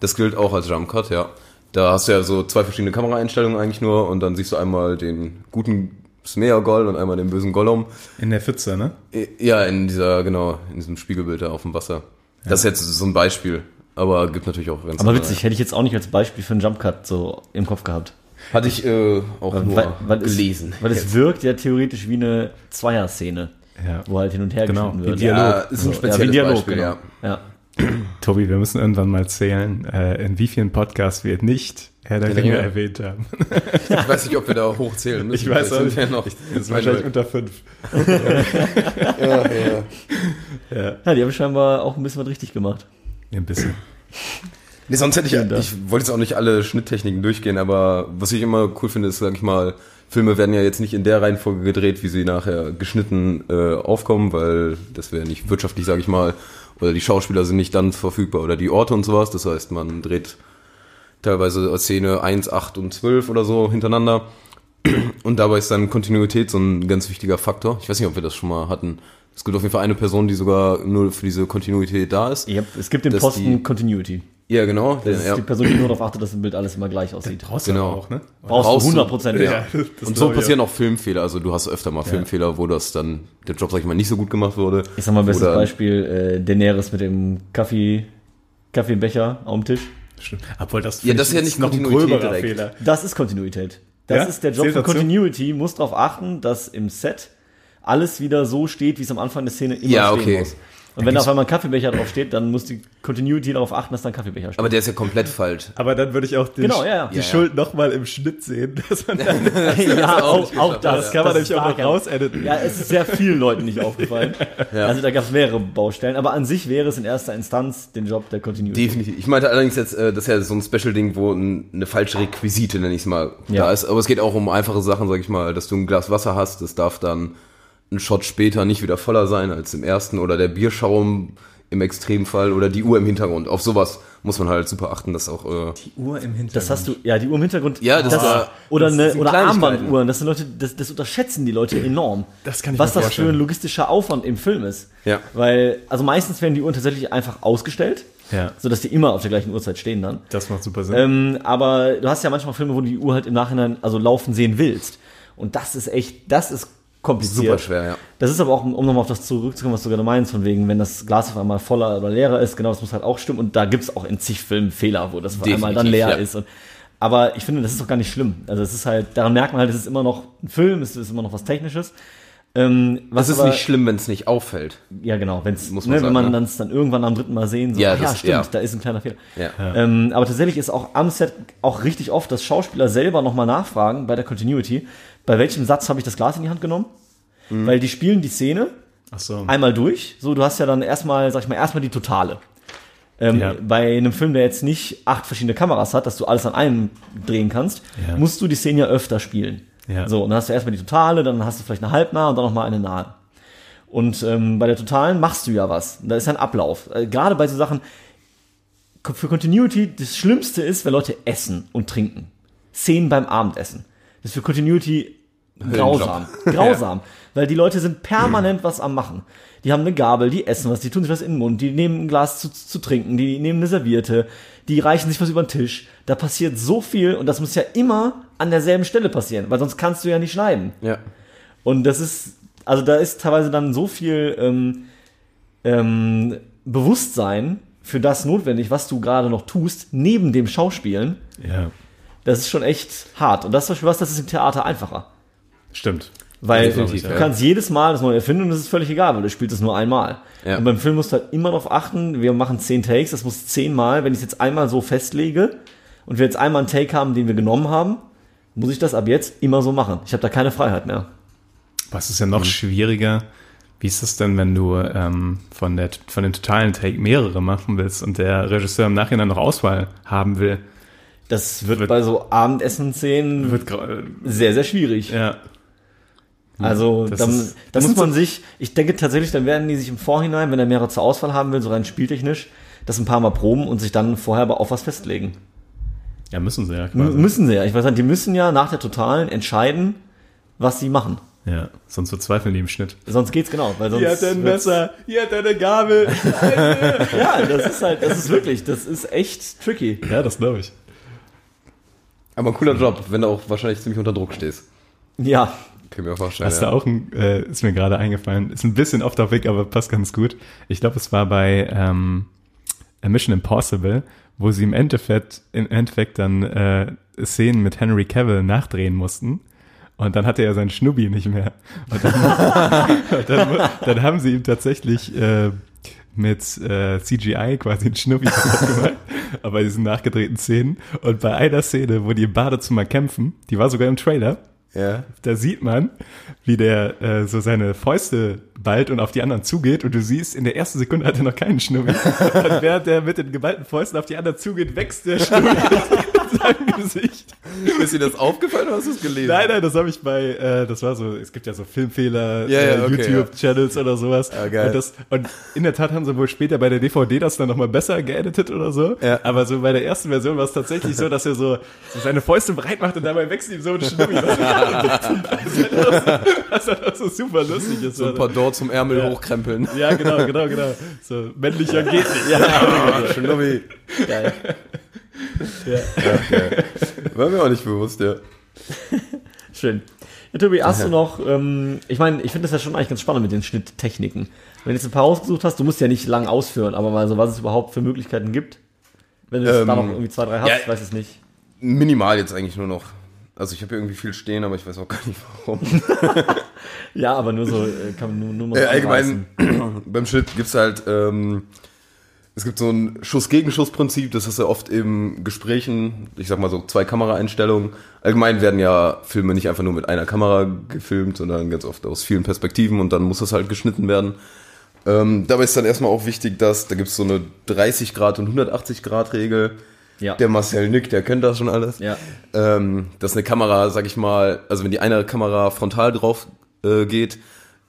das gilt auch als Jump Cut, ja. Da hast du ja so zwei verschiedene Kameraeinstellungen eigentlich nur und dann siehst du einmal den guten Smeagol und einmal den bösen Gollum. In der Pfütze, ne? Ja, in dieser, genau, in diesem Spiegelbild da auf dem Wasser. Das ist jetzt so ein Beispiel, aber gibt natürlich auch ganz Aber witzig, hätte ich jetzt auch nicht als Beispiel für einen Jump Cut so im Kopf gehabt. Hatte ich äh, auch nur weil, weil gelesen. Es, weil es wirkt ja theoretisch wie eine Zweier-Szene, Ja. wo halt hin und her Genau, geschnitten wie wird. Dialog. Ja, ist ein So, ja, spezielles wie ein Dialog, Beispiel, genau. ja. ja. Tobi, wir müssen irgendwann mal zählen, äh, in wie vielen Podcasts wir nicht Herr der Ringe Ringe. erwähnt haben. Ich weiß nicht, ob wir da hochzählen müssen. Ich weiß auch sind nicht. wir noch. Ich, das ist wahrscheinlich unter fünf. ja, ja. ja, die haben scheinbar auch ein bisschen was richtig gemacht. Ja, ein bisschen. Nee, sonst hätte ich, ich wollte jetzt auch nicht alle Schnitttechniken durchgehen, aber was ich immer cool finde, ist, sag ich mal, Filme werden ja jetzt nicht in der Reihenfolge gedreht, wie sie nachher geschnitten äh, aufkommen, weil das wäre nicht wirtschaftlich, sag ich mal, oder die Schauspieler sind nicht dann verfügbar oder die Orte und sowas. Das heißt, man dreht teilweise Szene 1, 8 und 12 oder so hintereinander. Und dabei ist dann Kontinuität so ein ganz wichtiger Faktor. Ich weiß nicht, ob wir das schon mal hatten. Es gibt auf jeden Fall eine Person, die sogar nur für diese Kontinuität da ist. Yep. Es gibt den Posten die- Continuity. Ja, genau. Das ist ja. die Person, die nur darauf achtet, dass im Bild alles immer gleich aussieht. Brauchst Genau. du auch, ne? Brauchst Brauchst du du- 100 Prozent. Ja, das Und so passieren auch Filmfehler. Also du hast öfter mal Filmfehler, wo das dann der Job, sag ich mal, nicht so gut gemacht wurde. Ich sag mal, bestes Oder- Beispiel, äh, Daenerys mit dem Kaffee, Kaffeebecher auf dem Tisch. Stimmt. Obwohl das, Ja, das ist ja nicht Kontinuität direkt. Fehler. Das ist Kontinuität. Das Ja? ist der Job Zählt von dazu? Continuity, muss darauf achten, dass im Set alles wieder so steht, wie es am Anfang der Szene immer Ja, stehen okay. muss. Und wenn da auf einmal ein Kaffeebecher drauf steht, dann muss die Continuity darauf achten, dass da ein Kaffeebecher steht. Aber der ist ja komplett falsch. Aber dann würde ich auch den, Genau, ja, ja. die Ja, ja. Schuld nochmal im Schnitt sehen. Dass man dann, ja, auch, auch das. das kann man das nämlich auch noch rausediten. Ja, es ist sehr vielen Leuten nicht aufgefallen. Also da gab es mehrere Baustellen. Aber an sich wäre es in erster Instanz den Job der Continuity. Definitiv. Ich meinte allerdings jetzt, äh, das ist ja so ein Special-Ding, wo ein, eine falsche Requisite, nenne ich es mal, Ja. da ist. Aber es geht auch um einfache Sachen, sag ich mal, dass du ein Glas Wasser hast, das darf dann ein Shot später nicht wieder voller sein als im ersten oder der Bierschaum im Extremfall oder die Uhr im Hintergrund. Auf sowas muss man halt super achten, dass auch äh, Die Uhr im Hintergrund. Das hast du, ja, die Uhr im Hintergrund. Ja, das war- oder das eine, sind oder. Armbanduhren. Das sind Leute, das, das unterschätzen die Leute enorm. Das kann ich Was das für ein logistischer Aufwand im Film ist. Ja. Weil, also meistens werden die Uhren tatsächlich einfach ausgestellt. Ja. Sodass die immer auf der gleichen Uhrzeit stehen dann. Das macht super Sinn. Ähm, aber du hast ja manchmal Filme, wo du die Uhr halt im Nachhinein, also laufen sehen willst. Und das ist echt, das ist kompliziert. super schwer, ja. Das ist aber auch, um nochmal auf das zurückzukommen, was du gerade meinst, von wegen, wenn das Glas auf einmal voller oder leerer ist, genau, das muss halt auch stimmen. Und da gibt's auch in zig Filmen Fehler, wo das auf einmal dann leer ja. ist. Und, aber ich finde, das ist doch gar nicht schlimm. Also es ist halt, daran merkt man halt, es ist immer noch ein Film, es ist immer noch was Technisches. Ähm, was Das ist aber, nicht schlimm, wenn es nicht auffällt. Ja, genau, wenn's, Muss ne, man wenn sagen, man ne? es dann irgendwann am dritten Mal sehen, so, ja das- stimmt, ja. da ist ein kleiner Fehler. Ja. Ähm, aber tatsächlich ist auch am Set auch richtig oft, dass Schauspieler selber nochmal nachfragen bei der Continuity, bei welchem Satz habe ich das Glas in die Hand genommen? Mhm. Weil die spielen die Szene so. einmal durch. So, du hast ja dann erstmal, sag ich mal, erstmal die Totale. Ähm, Ja. Bei einem Film, der jetzt nicht acht verschiedene Kameras hat, dass du alles an einem drehen kannst, Ja. musst du die Szene ja öfter spielen. Ja. So, und dann hast du erstmal die Totale, dann hast du vielleicht eine halbnahe und dann nochmal eine nahe. Und ähm, bei der Totalen machst du ja was. Da ist ja ein Ablauf. Äh, Gerade bei so Sachen, für Continuity, das Schlimmste ist, wenn Leute essen und trinken. Szenen beim Abendessen. Das ist für Continuity grausam. Grausam. Weil die Leute sind permanent was am Machen. Die haben eine Gabel, die essen was, die tun sich was in den Mund, die nehmen ein Glas zu, zu trinken, die nehmen eine Serviette, die reichen sich was über den Tisch. Da passiert so viel und das muss ja immer an derselben Stelle passieren, weil sonst kannst du ja nicht schneiden. Ja. Und das ist, also da ist teilweise dann so viel ähm, ähm, Bewusstsein für das notwendig, was du gerade noch tust, neben dem Schauspielen. Ja. Das ist schon echt hart. Und das ist zum Beispiel was, das ist im Theater einfacher. Stimmt. Weil Definitiv, du ja. kannst jedes Mal das neu erfinden und es ist völlig egal, weil du spielst es nur einmal. Ja. Und beim Film musst du halt immer darauf achten, wir machen zehn Takes, das muss zehnmal, wenn ich es jetzt einmal so festlege und wir jetzt einmal einen Take haben, den wir genommen haben, muss ich das ab jetzt immer so machen. Ich habe da keine Freiheit mehr. Was ist ja noch schwieriger? Wie ist es denn, wenn du ähm, von, der, von den totalen Take mehrere machen willst und der Regisseur im Nachhinein noch Auswahl haben will? Das wird, Wird- bei so Abendessen-Szenen sehr, sehr schwierig. ja, Also Das dann, ist- da das muss man so- sich, ich denke tatsächlich, dann werden die sich im Vorhinein, wenn er mehrere zur Auswahl haben will, so rein spieltechnisch, das ein paar Mal proben und sich dann vorher aber auf was festlegen. ja, müssen sie ja quasi. müssen sie ja. Ich weiß nicht, die müssen ja nach der Totalen entscheiden, was sie machen. Ja, sonst verzweifeln die im Schnitt. Sonst geht's genau, weil sonst. Hier hat er ein Messer, hier hat er eine Gabel. Ja, das ist halt, das ist wirklich, das ist echt tricky. ja, das glaube ich. Aber ein cooler Job, wenn du auch wahrscheinlich ziemlich unter Druck stehst. Ja, mir auch vorstellen. Hast ja. du auch ein, äh, ist mir gerade eingefallen, ist ein bisschen off topic, aber passt ganz gut. Ich glaube, es war bei ähm, Mission Impossible, wo sie im Endeffekt, im Endeffekt dann äh, Szenen mit Henry Cavill nachdrehen mussten. Und dann hatte er seinen Schnubbi nicht mehr. Und dann, und dann, dann haben sie ihm tatsächlich äh, mit äh, CGI quasi einen kaputt gemacht, aber bei diesen nachgedrehten Szenen. Und bei einer Szene, wo die im Badezimmer kämpfen, die war sogar im Trailer, Ja. da sieht man, wie der äh, so seine Fäuste ballt und auf die anderen zugeht und du siehst, in der ersten Sekunde hat er noch keinen Schnubbi. und während der mit den geballten Fäusten auf die anderen zugeht, wächst der Schnubbi in seinem Gesicht. Ist dir das aufgefallen oder hast du es gelesen? Nein, nein, das habe ich bei, äh, das war so, es gibt ja so Filmfehler, Ja, ja, äh, okay, YouTube-Channels oder sowas. Ah, geil. Und, das, und in der Tat haben sie wohl später bei der DVD das dann nochmal besser geeditet oder so. Ja. Aber so bei der ersten Version war es tatsächlich so, dass er so, so seine Fäuste breit macht und dabei wächst ihm so ein Schnubbi. Was auch so super lustig ist. So ein Pardon zum Ärmel hochkrempeln. ja, genau, genau, genau. So männlicher geht nicht. Ja, Ah, Schnubbi. geil. War mir auch nicht bewusst, ja. Schön. Ja, Tobi, hast du noch, ähm, ich meine, ich finde das ja schon eigentlich ganz spannend mit den Schnitttechniken. Wenn du jetzt ein paar ausgesucht hast, du musst ja nicht lang ausführen, aber mal so, was es überhaupt für Möglichkeiten gibt. Wenn du Ähm, da noch irgendwie zwei, drei hast, ja. ich weiß es nicht. Minimal jetzt eigentlich nur noch. Also ich habe hier irgendwie viel stehen, aber ich weiß auch gar nicht warum. Ja, aber nur so, äh, kann man nur, nur mal Äh, allgemein, beim Schnitt gibt's halt, ähm, es gibt so ein Schuss-Gegenschuss-Prinzip, das ist ja oft in Gesprächen, ich sag mal so zwei Kameraeinstellungen. Allgemein werden ja Filme nicht einfach nur mit einer Kamera gefilmt, sondern ganz oft aus vielen Perspektiven und dann muss das halt geschnitten werden. Ähm, dabei ist dann erstmal auch wichtig, dass, da gibt's so eine 30 Grad und 180 Grad Regel. Ja. Der Marcel Nick, der kennt das schon alles. Ja. Ähm, dass eine Kamera, sag ich mal, also wenn die eine Kamera frontal drauf äh, geht,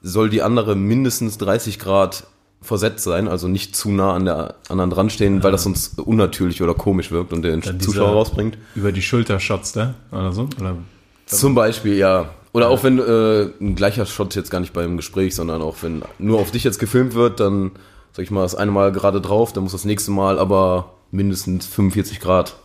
soll die andere mindestens 30 Grad versetzt sein, also nicht zu nah an der anderen dran stehen, weil das sonst unnatürlich oder komisch wirkt und den Dann Zuschauer rausbringt. Über die Schulter-Shots da oder so? Oder? Zum Beispiel, ja. Oder auch wenn äh, ein gleicher Shot jetzt gar nicht beim Gespräch, sondern auch wenn nur auf dich jetzt gefilmt wird, dann sag ich mal, das eine Mal gerade drauf, dann muss das nächste Mal aber mindestens 45 Grad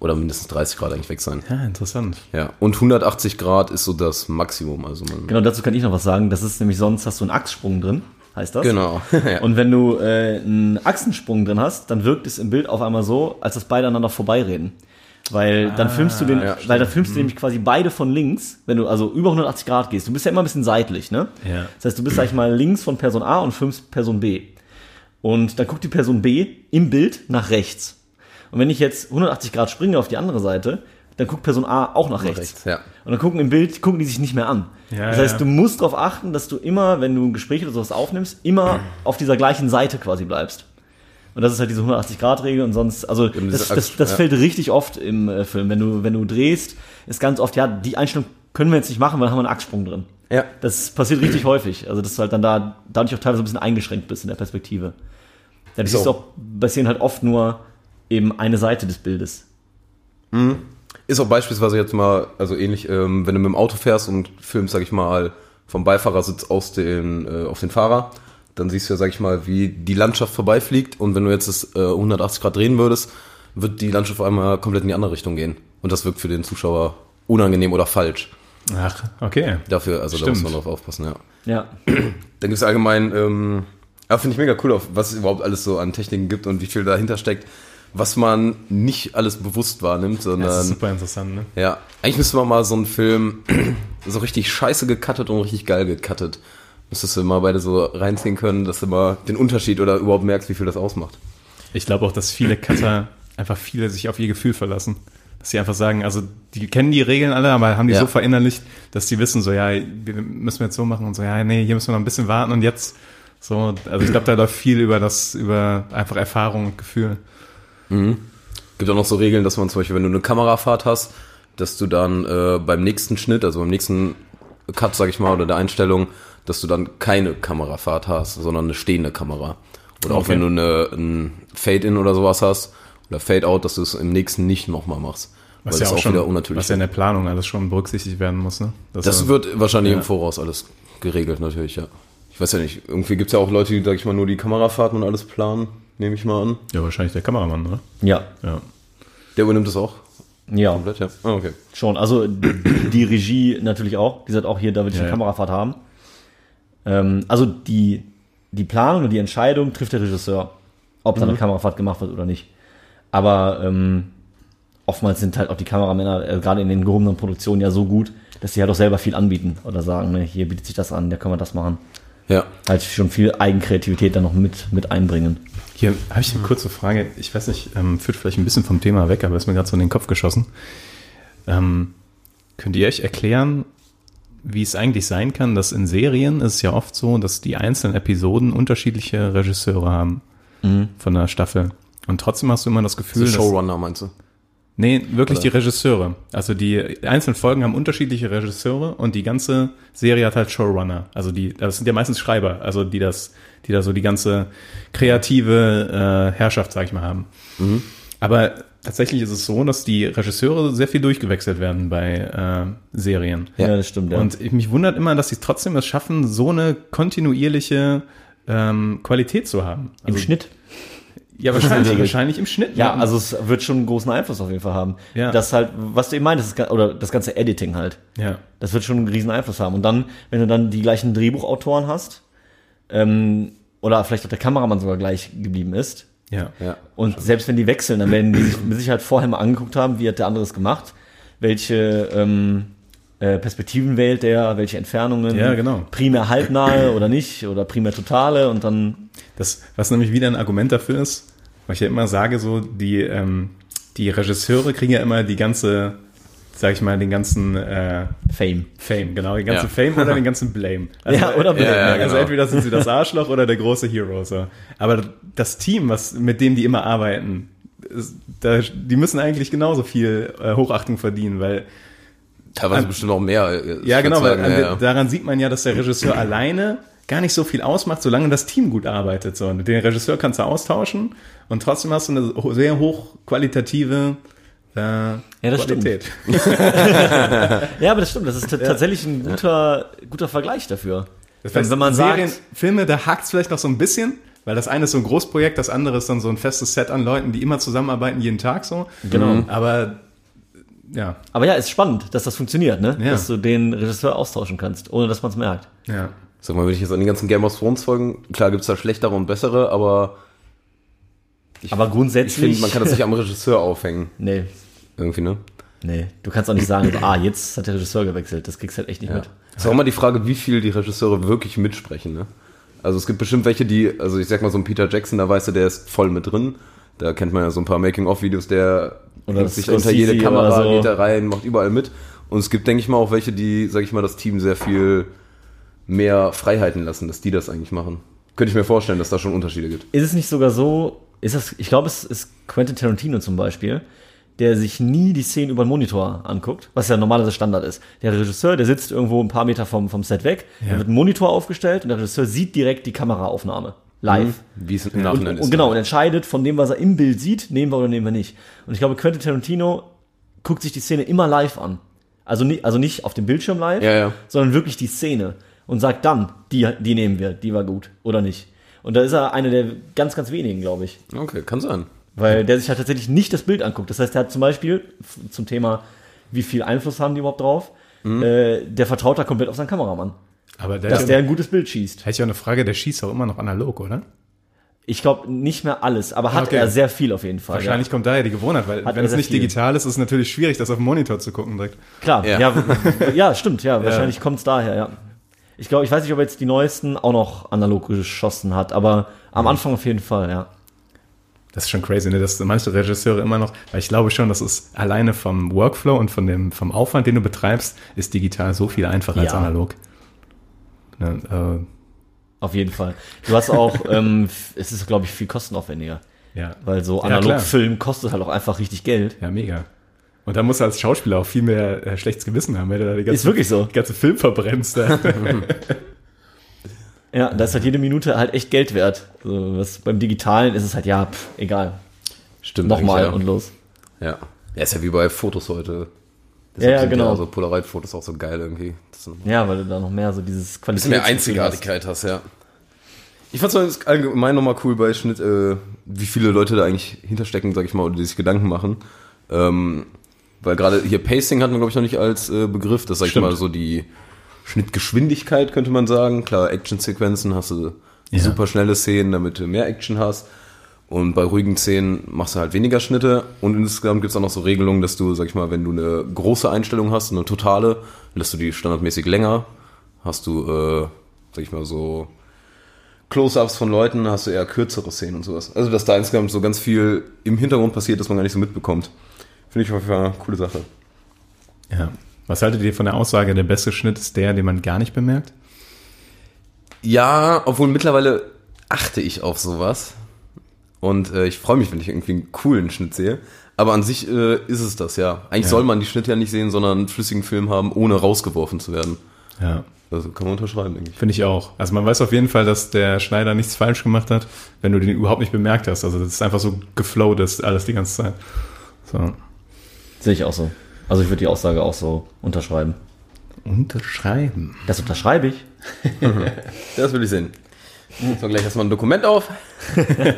oder mindestens 30 Grad eigentlich weg sein. Ja, interessant. Ja. Und 180 Grad ist so das Maximum. Also man, Genau, dazu kann ich noch was sagen. Das ist nämlich sonst hast du einen Achssprung drin, heißt das. Genau. ja. Und wenn du äh, einen Achsensprung drin hast, dann wirkt es im Bild auf einmal so, als dass beide aneinander vorbeireden. Weil dann filmst du den, ja, weil dann filmst du nämlich quasi beide von links, wenn du also über 180 Grad gehst. Du bist ja immer ein bisschen seitlich, ne? Ja. Das heißt, du bist, sag ich mal, links von Person A und filmst Person B. Und dann guckt die Person B im Bild nach rechts. Und wenn ich jetzt 180 Grad springe auf die andere Seite, dann guckt Person A auch nach rechts. rechts, ja. Und dann gucken im Bild, gucken die sich nicht mehr an. Ja, das heißt, ja. du musst darauf achten, dass du immer, wenn du ein Gespräch oder sowas aufnimmst, immer auf dieser gleichen Seite quasi bleibst. Und das ist halt diese 180-Grad-Regel und sonst, also diese das, das, das ja. fällt richtig oft im äh, Film. Wenn du, wenn du drehst, ist ganz oft, ja, die Einstellung können wir jetzt nicht machen, weil da haben wir einen Achssprung drin. Ja. Das passiert richtig häufig. Also, dass du halt dann da dadurch auch teilweise ein bisschen eingeschränkt bist in der Perspektive. Dadurch Ist siehst du auch- bei Szenen halt oft nur eben eine Seite des Bildes. Ist auch beispielsweise jetzt mal, also ähnlich, ähm, wenn du mit dem Auto fährst und filmst, sag ich mal, vom Beifahrersitz aus den, äh, auf den Fahrer, dann siehst du ja, sag ich mal, wie die Landschaft vorbeifliegt und wenn du jetzt das äh, 180 Grad drehen würdest, wird die Landschaft auf einmal komplett in die andere Richtung gehen. Und das wirkt für den Zuschauer unangenehm oder falsch. Ach, okay. Dafür, also da Stimmt. muss man drauf aufpassen, ja. Ja. Dann gibt es allgemein, ähm, ja, finde ich mega cool, auf was es überhaupt alles so an Techniken gibt und wie viel dahinter steckt, was man nicht alles bewusst wahrnimmt, sondern Das ist super interessant, ne? ja, eigentlich müsste man mal so einen Film so richtig scheiße gecuttet und richtig geil gecuttet. Müsstest du mal beide so reinziehen können, dass du mal den Unterschied oder überhaupt merkst, wie viel das ausmacht. Ich glaube auch, dass viele Cutter einfach viele sich auf ihr Gefühl verlassen. Dass sie einfach sagen, also die kennen die Regeln alle, aber haben die Ja. so verinnerlicht, dass die wissen so, ja, wir müssen wir jetzt so machen und so, ja, nee, hier müssen wir noch ein bisschen warten und jetzt so, also ich glaube, da läuft viel über das, über einfach Erfahrung und Gefühl. Gibt auch noch so Regeln, dass man zum Beispiel, wenn du eine Kamerafahrt hast, dass du dann äh, beim nächsten Schnitt, also beim nächsten Cut, sag ich mal, oder der Einstellung, dass du dann keine Kamerafahrt hast, sondern eine stehende Kamera. Oder auch Okay. wenn du eine, ein Fade-In oder sowas hast, oder Fade-Out, dass du es im nächsten nicht nochmal machst. Was weil ja das auch, auch schon, wieder unnatürlich was ja in der Planung alles schon berücksichtigt werden muss, ne? Das er- wird wahrscheinlich Ja. im Voraus alles geregelt, natürlich, ja. Ich weiß ja nicht, irgendwie gibt es ja auch Leute, die, sag ich mal, nur die Kamerafahrten und alles planen, nehme ich mal an. ja wahrscheinlich der Kameramann, oder? Ja. Ja. Der übernimmt das auch Ja. komplett, ja. Ah, okay. Schon, also die, Regie natürlich auch. Die sagt auch hier, da will ich Ja, eine ja. Kamerafahrt haben. Ähm, also die, die Planung und die Entscheidung trifft der Regisseur, ob da Mhm. eine Kamerafahrt gemacht wird oder nicht. Aber ähm, oftmals sind halt auch die Kameramänner, äh, gerade in den gehobenen Produktionen, ja so gut, dass sie halt auch selber viel anbieten oder sagen, ne, hier bietet sich das an, da können wir das machen. Ja. Halt schon viel Eigenkreativität dann noch mit, mit einbringen. Hier habe ich eine kurze Frage. Ich weiß nicht, ähm, führt vielleicht ein bisschen vom Thema weg, aber ist mir gerade so in den Kopf geschossen. Ähm, könnt ihr euch erklären, wie es eigentlich sein kann, dass in Serien ist es ja oft so, dass die einzelnen Episoden unterschiedliche Regisseure haben von der Staffel. Und trotzdem hast du immer das Gefühl, Das Showrunner meinst du? Nee, wirklich Oder? die Regisseure. Also die einzelnen Folgen haben unterschiedliche Regisseure und die ganze Serie hat halt Showrunner. Also die, das sind ja meistens Schreiber, also die das, die da so die ganze kreative äh, Herrschaft, sag ich mal, haben. Aber tatsächlich ist es so, dass die Regisseure sehr viel durchgewechselt werden bei äh, Serien. Ja, das stimmt, ja. Und ich- mich wundert immer, dass sie trotzdem es schaffen, so eine kontinuierliche ähm, Qualität zu haben. Im Also- Schnitt. Ja, wahrscheinlich, wahrscheinlich im Schnitt. Ja, ne? also es wird schon einen großen Einfluss auf jeden Fall haben. Ja. Das halt, was du eben meintest, das oder das ganze Editing halt. ja. Das wird schon einen riesen Einfluss haben. Und dann, wenn du dann die gleichen Drehbuchautoren hast, ähm, oder vielleicht auch der Kameramann sogar gleich geblieben ist, Ja. Ja. und selbst wenn die wechseln, dann werden die sich mit Sicherheit vorher mal angeguckt haben, wie hat der andere es gemacht, welche ähm, äh, Perspektiven wählt der, welche Entfernungen, Ja, genau. primär halbnahe oder nicht, oder primär totale und dann, Das, was nämlich wieder ein Argument dafür ist, weil ich ja immer sage, so, die, ähm, die Regisseure kriegen ja immer die ganze, sag ich mal, den ganzen äh, Fame. Fame, genau, den ganzen Ja. Fame oder den ganzen Blame. Also, Ja, oder Blame, Ja, ja, also genau. entweder sind sie das Arschloch oder der große Hero. So. Aber das Team, was, mit dem die immer arbeiten, ist, da, die müssen eigentlich genauso viel äh, Hochachtung verdienen, weil Teilweise bestimmt auch mehr. äh, ja, genau, weil an daran sieht man ja, dass der Regisseur alleine gar nicht so viel ausmacht, solange das Team gut arbeitet. So. Den Regisseur kannst du austauschen und trotzdem hast du eine sehr hochqualitative äh, ja, das Qualität. Ja, aber das stimmt. Das ist tatsächlich ein guter, guter Vergleich dafür. Das Wenn, heißt, wenn man Serien, sagt, Filme, da hakt es vielleicht noch so ein bisschen, weil das eine ist so ein Großprojekt, das andere ist dann so ein festes Set an Leuten, die immer zusammenarbeiten, jeden Tag so. Genau. Aber ja, aber ja, ist spannend, dass das funktioniert, ne? Ja. Dass du den Regisseur austauschen kannst, ohne dass man es merkt. ja. Sag mal, wenn ich jetzt an die ganzen Game of Thrones Folgen, klar gibt's da schlechtere und bessere, aber aber ich grundsätzlich. finde, man kann das nicht am Regisseur aufhängen. Nee, Irgendwie, ne? nee. Du kannst auch nicht sagen, so, ah, jetzt hat der Regisseur gewechselt. Das kriegst du halt echt nicht Ja. mit. Ist auch immer die Frage, wie viel die Regisseure wirklich mitsprechen, ne? Also es gibt bestimmt welche, die, also ich sag mal so ein Peter Jackson, da weißt du, der ist voll mit drin. Da kennt man ja so ein paar Making-of-Videos, der Oder sich unter jede Kamera, so. geht da rein, macht überall mit. Und es gibt, denke ich mal, auch welche, die, sag ich mal, das Team sehr viel mehr Freiheiten lassen, dass die das eigentlich machen. Könnte ich mir vorstellen, dass da schon Unterschiede gibt. Ist es nicht sogar so, ist das, ich glaube, es ist Quentin Tarantino zum Beispiel, der sich nie die Szenen über den Monitor anguckt, was ja normalerweise Standard ist. Der Regisseur, der sitzt irgendwo ein paar Meter vom, vom Set weg, da wird ein Monitor aufgestellt und der Regisseur sieht direkt die Kameraaufnahme. Live. Wie es im Und, Nachhinein ist. und genau, und entscheidet von dem, was er im Bild sieht, nehmen wir oder nehmen wir nicht. Und ich glaube, Quentin Tarantino guckt sich die Szene immer live an. Also, nie, also nicht auf dem Bildschirm live, Ja, ja. sondern wirklich die Szene. Und sagt dann, die, die nehmen wir, die war gut oder nicht. Und da ist er einer der ganz, ganz wenigen, glaube ich. Okay, kann sein. Weil der sich halt tatsächlich nicht das Bild anguckt. Das heißt, er hat zum Beispiel zum Thema, wie viel Einfluss haben die überhaupt drauf, äh, der vertraut da komplett auf seinen Kameramann. Aber der, Dass der der ein gutes Bild schießt. hätte ich auch eine Frage, der schießt auch immer noch analog, oder? Ich glaube nicht mehr alles, aber hat Okay. er sehr viel auf jeden Fall. Wahrscheinlich kommt daher die Gewohnheit, weil Hat wenn es nicht viel. digital ist, ist es natürlich schwierig, das auf dem Monitor zu gucken direkt. Klar, Ja. ja, ja, ja stimmt, ja, wahrscheinlich kommt's daher, ja. Ich glaube, ich weiß nicht, ob er jetzt die neuesten auch noch analog geschossen hat, aber am Anfang auf jeden Fall, ja. Das ist schon crazy, ne? dass manche Regisseure immer noch, weil ich glaube schon, dass es alleine vom Workflow und von dem, vom Aufwand, den du betreibst, ist digital so viel einfacher als Ja. analog. Ne, Auf jeden Fall. Du hast auch, ähm, es ist, glaube ich, viel kostenaufwendiger. äh, ja. Weil so Ja, klar. Analogfilm kostet halt auch einfach richtig Geld. ja, mega. Und da musst du als Schauspieler auch viel mehr äh, schlechtes Gewissen haben, wenn du da die ganze, Ist wirklich so. ganze Film verbrennst. Ja, da ist halt jede Minute halt echt Geld wert. So, was, beim Digitalen ist es halt, ja, pff, egal. Stimmt. Nochmal eigentlich, und los. Ja. ja. Ist ja wie bei Fotos heute. Ja, ja, sind genau. Also Polaroid-Fotos auch so geil irgendwie. Das Ja, weil du da noch mehr so dieses Qualität. bisschen mehr Einzigartigkeit hast, ja. Ich fand es allgemein nochmal cool bei Schnitt, äh, wie viele Leute da eigentlich hinterstecken, sag ich mal, oder die sich Gedanken machen. Ähm, weil gerade hier Pacing hat man, glaube ich, noch nicht als äh, Begriff. Das sag ich Stimmt. mal so die Schnittgeschwindigkeit, könnte man sagen. Klar, Actionsequenzen hast du Ja. super schnelle Szenen, damit du mehr Action hast. Und bei ruhigen Szenen machst du halt weniger Schnitte. Und insgesamt gibt es auch noch so Regelungen, dass du, sag ich mal, wenn du eine große Einstellung hast, eine totale, lässt du die standardmäßig länger. Hast du, äh, sag ich mal, so Close-ups von Leuten, hast du eher kürzere Szenen und sowas. Also, dass da insgesamt so ganz viel im Hintergrund passiert, dass man gar nicht so mitbekommt. Finde ich auf jeden Fall eine coole Sache. ja. Was haltet ihr von der Aussage, der beste Schnitt ist der, den man gar nicht bemerkt? Ja, obwohl mittlerweile achte ich auf sowas. Und äh, ich freue mich, wenn ich irgendwie einen coolen Schnitt sehe. Aber an sich äh, ist es das, ja. Eigentlich Ja. soll man die Schnitte ja nicht sehen, sondern einen flüssigen Film haben, ohne rausgeworfen zu werden. Ja. Also kann man unterschreiben, denke ich. Finde ich auch. Also man weiß auf jeden Fall, dass der Schneider nichts falsch gemacht hat, wenn du den überhaupt nicht bemerkt hast. Also das ist einfach so geflowt, das alles die ganze Zeit. So. Sehe ich auch so. Also ich würde die Aussage auch so unterschreiben. Unterschreiben. Das unterschreibe ich. Das will ich sehen. So, gleich erstmal ein Dokument auf. Da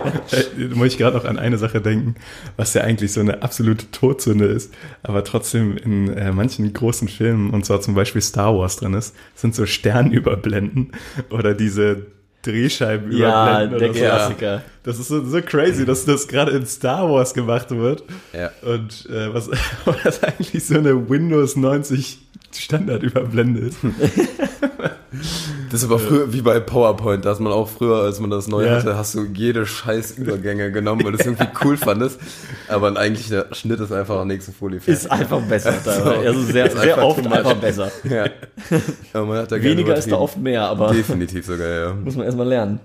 muss ich gerade noch an eine Sache denken, was ja eigentlich so eine absolute Todsünde ist, aber trotzdem in äh, manchen großen Filmen, und zwar zum Beispiel Star Wars drin ist, sind so Sternüberblenden oder diese Drehscheiben Ja, überblenden der oder so. Klassiker. Das ist so, so crazy, dass das gerade in Star Wars gemacht wird. Ja. Und äh, was was eigentlich so eine Windows 90 Standardüberblende ist. Das ist aber früher wie bei PowerPoint, da hat man auch früher, als man das neu Ja. hatte, hast du jede scheiß Übergänge genommen, weil du es irgendwie cool fandest. Aber eigentlich der Schnitt ist einfach nächste Folie fertig. Ist einfach besser. teilweise. Also sehr, Ist sehr einfach oft einfach besser. Ja. Man hat da Weniger ist da oft mehr, aber Definitiv sogar, ja. muss man erstmal lernen.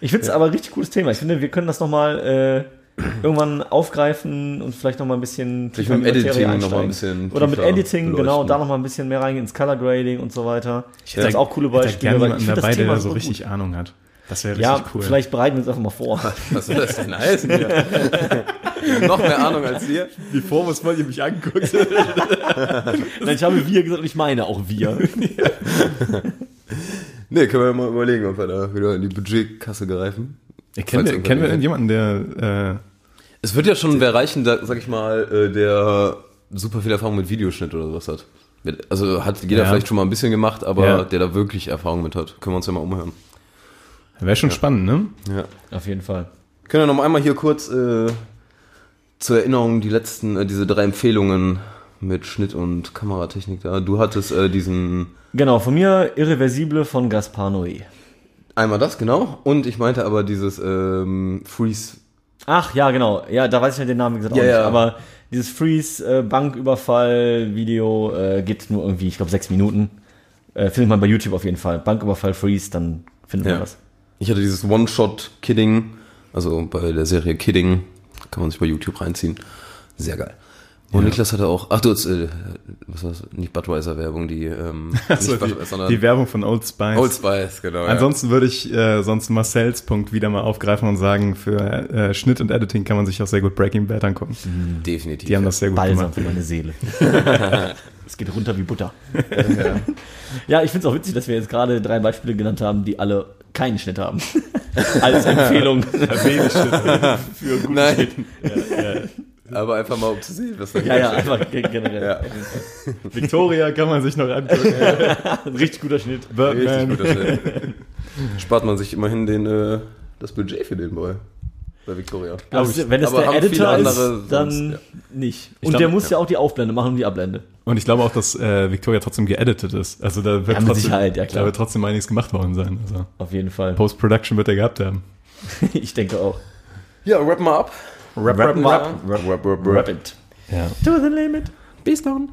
Ich finde es aber ein richtig cooles Thema. Ich finde, wir können das nochmal äh, irgendwann aufgreifen und vielleicht noch mal ein bisschen Vielleicht mit dem Editing noch mal ein bisschen Oder mit Editing, genau, beleuchten. da noch mal ein bisschen mehr reingehen ins Color Grading und so weiter. Ich hätte das auch coole Ich hätte Beispiele, gerne weil jemanden ich dabei, der da so gut. richtig Ahnung hat. Das wäre richtig Ja, cool. vielleicht bereiten wir uns einfach mal vor. Was soll das denn heißen? Hier? noch mehr Ahnung als dir? Bevor was mal ihr mich anguckt. Nein, ich habe wir gesagt und ich meine auch wir. Nee, können wir ja mal überlegen, ob wir da wieder in die Budgetkasse greifen. Kennen wir, kennen wir irgendjemanden, der, äh, Es wird ja schon wer reichen, da, sag ich mal, äh, der super viel Erfahrung mit Videoschnitt oder sowas hat. Also hat jeder Ja. vielleicht schon mal ein bisschen gemacht, aber Ja. der da wirklich Erfahrung mit hat. Können wir uns ja mal umhören. wäre schon spannend, ne? Ja. Auf jeden Fall. Können wir noch mal einmal hier kurz äh, zur Erinnerung die letzten, äh, diese drei Empfehlungen mit Schnitt und Kameratechnik da. Du hattest äh, diesen, Genau, von mir Irreversible von Gaspar Noé. Einmal das, genau. Und ich meinte aber dieses ähm, Freeze. Ach, ja, genau. Ja, da weiß ich ja den Namen wie gesagt auch Ja, nicht. ja. Aber dieses Freeze, äh, Banküberfall, Video äh, geht nur irgendwie, ich glaube, sechs Minuten. Äh, findet man bei YouTube auf jeden Fall. Banküberfall, Freeze, dann findet man Ja. das. Ich hatte dieses One-Shot-Kidding, also bei der Serie Kidding, kann man sich bei YouTube reinziehen. Sehr geil. Und Niklas hatte auch, ach du äh, was war's, nicht Budweiser-Werbung, die, ähm, Also nicht die, Budweiser, sondern die Werbung von Old Spice. Old Spice, genau. ja. Ansonsten würde ich äh, sonst Marcells Punkt wieder mal aufgreifen und sagen, für äh, Schnitt und Editing kann man sich auch sehr gut Breaking Bad angucken. Definitiv. Die haben das sehr gut Balsam gemacht. für meine Seele. Es geht runter wie Butter. ja, ich finde es auch witzig, dass wir jetzt gerade drei Beispiele genannt haben, die alle keinen Schnitt haben. Als Empfehlung. für guten Nein. Schnitt. Aber einfach mal, um zu sehen, was da Ja, ja, einfach ge- generell. Ja. Victoria kann man sich noch angucken. Richtig guter Schnitt. Richtig Birdman. guter Schnitt. Spart man sich immerhin den, äh, das Budget für den Boy. Bei Victoria. Aber ich. wenn es Aber der Editor ist, dann sonst, ja. nicht. Ich Und glaub- der muss ja. auch die Aufblende machen und die Ablende. Und ich glaube auch, dass äh, Victoria trotzdem geeditet ist. Also da wird Ja, mit trotzdem, Sicherheit, ja, klar. Da wird trotzdem einiges gemacht worden sein. Also Auf jeden Fall. Post-Production wird er gehabt haben. Ich denke auch. Ja, wrap mal ab. Rap, Rap, rap, rap, rap, rap. Rap it. Ja. To the limit. Bis dann.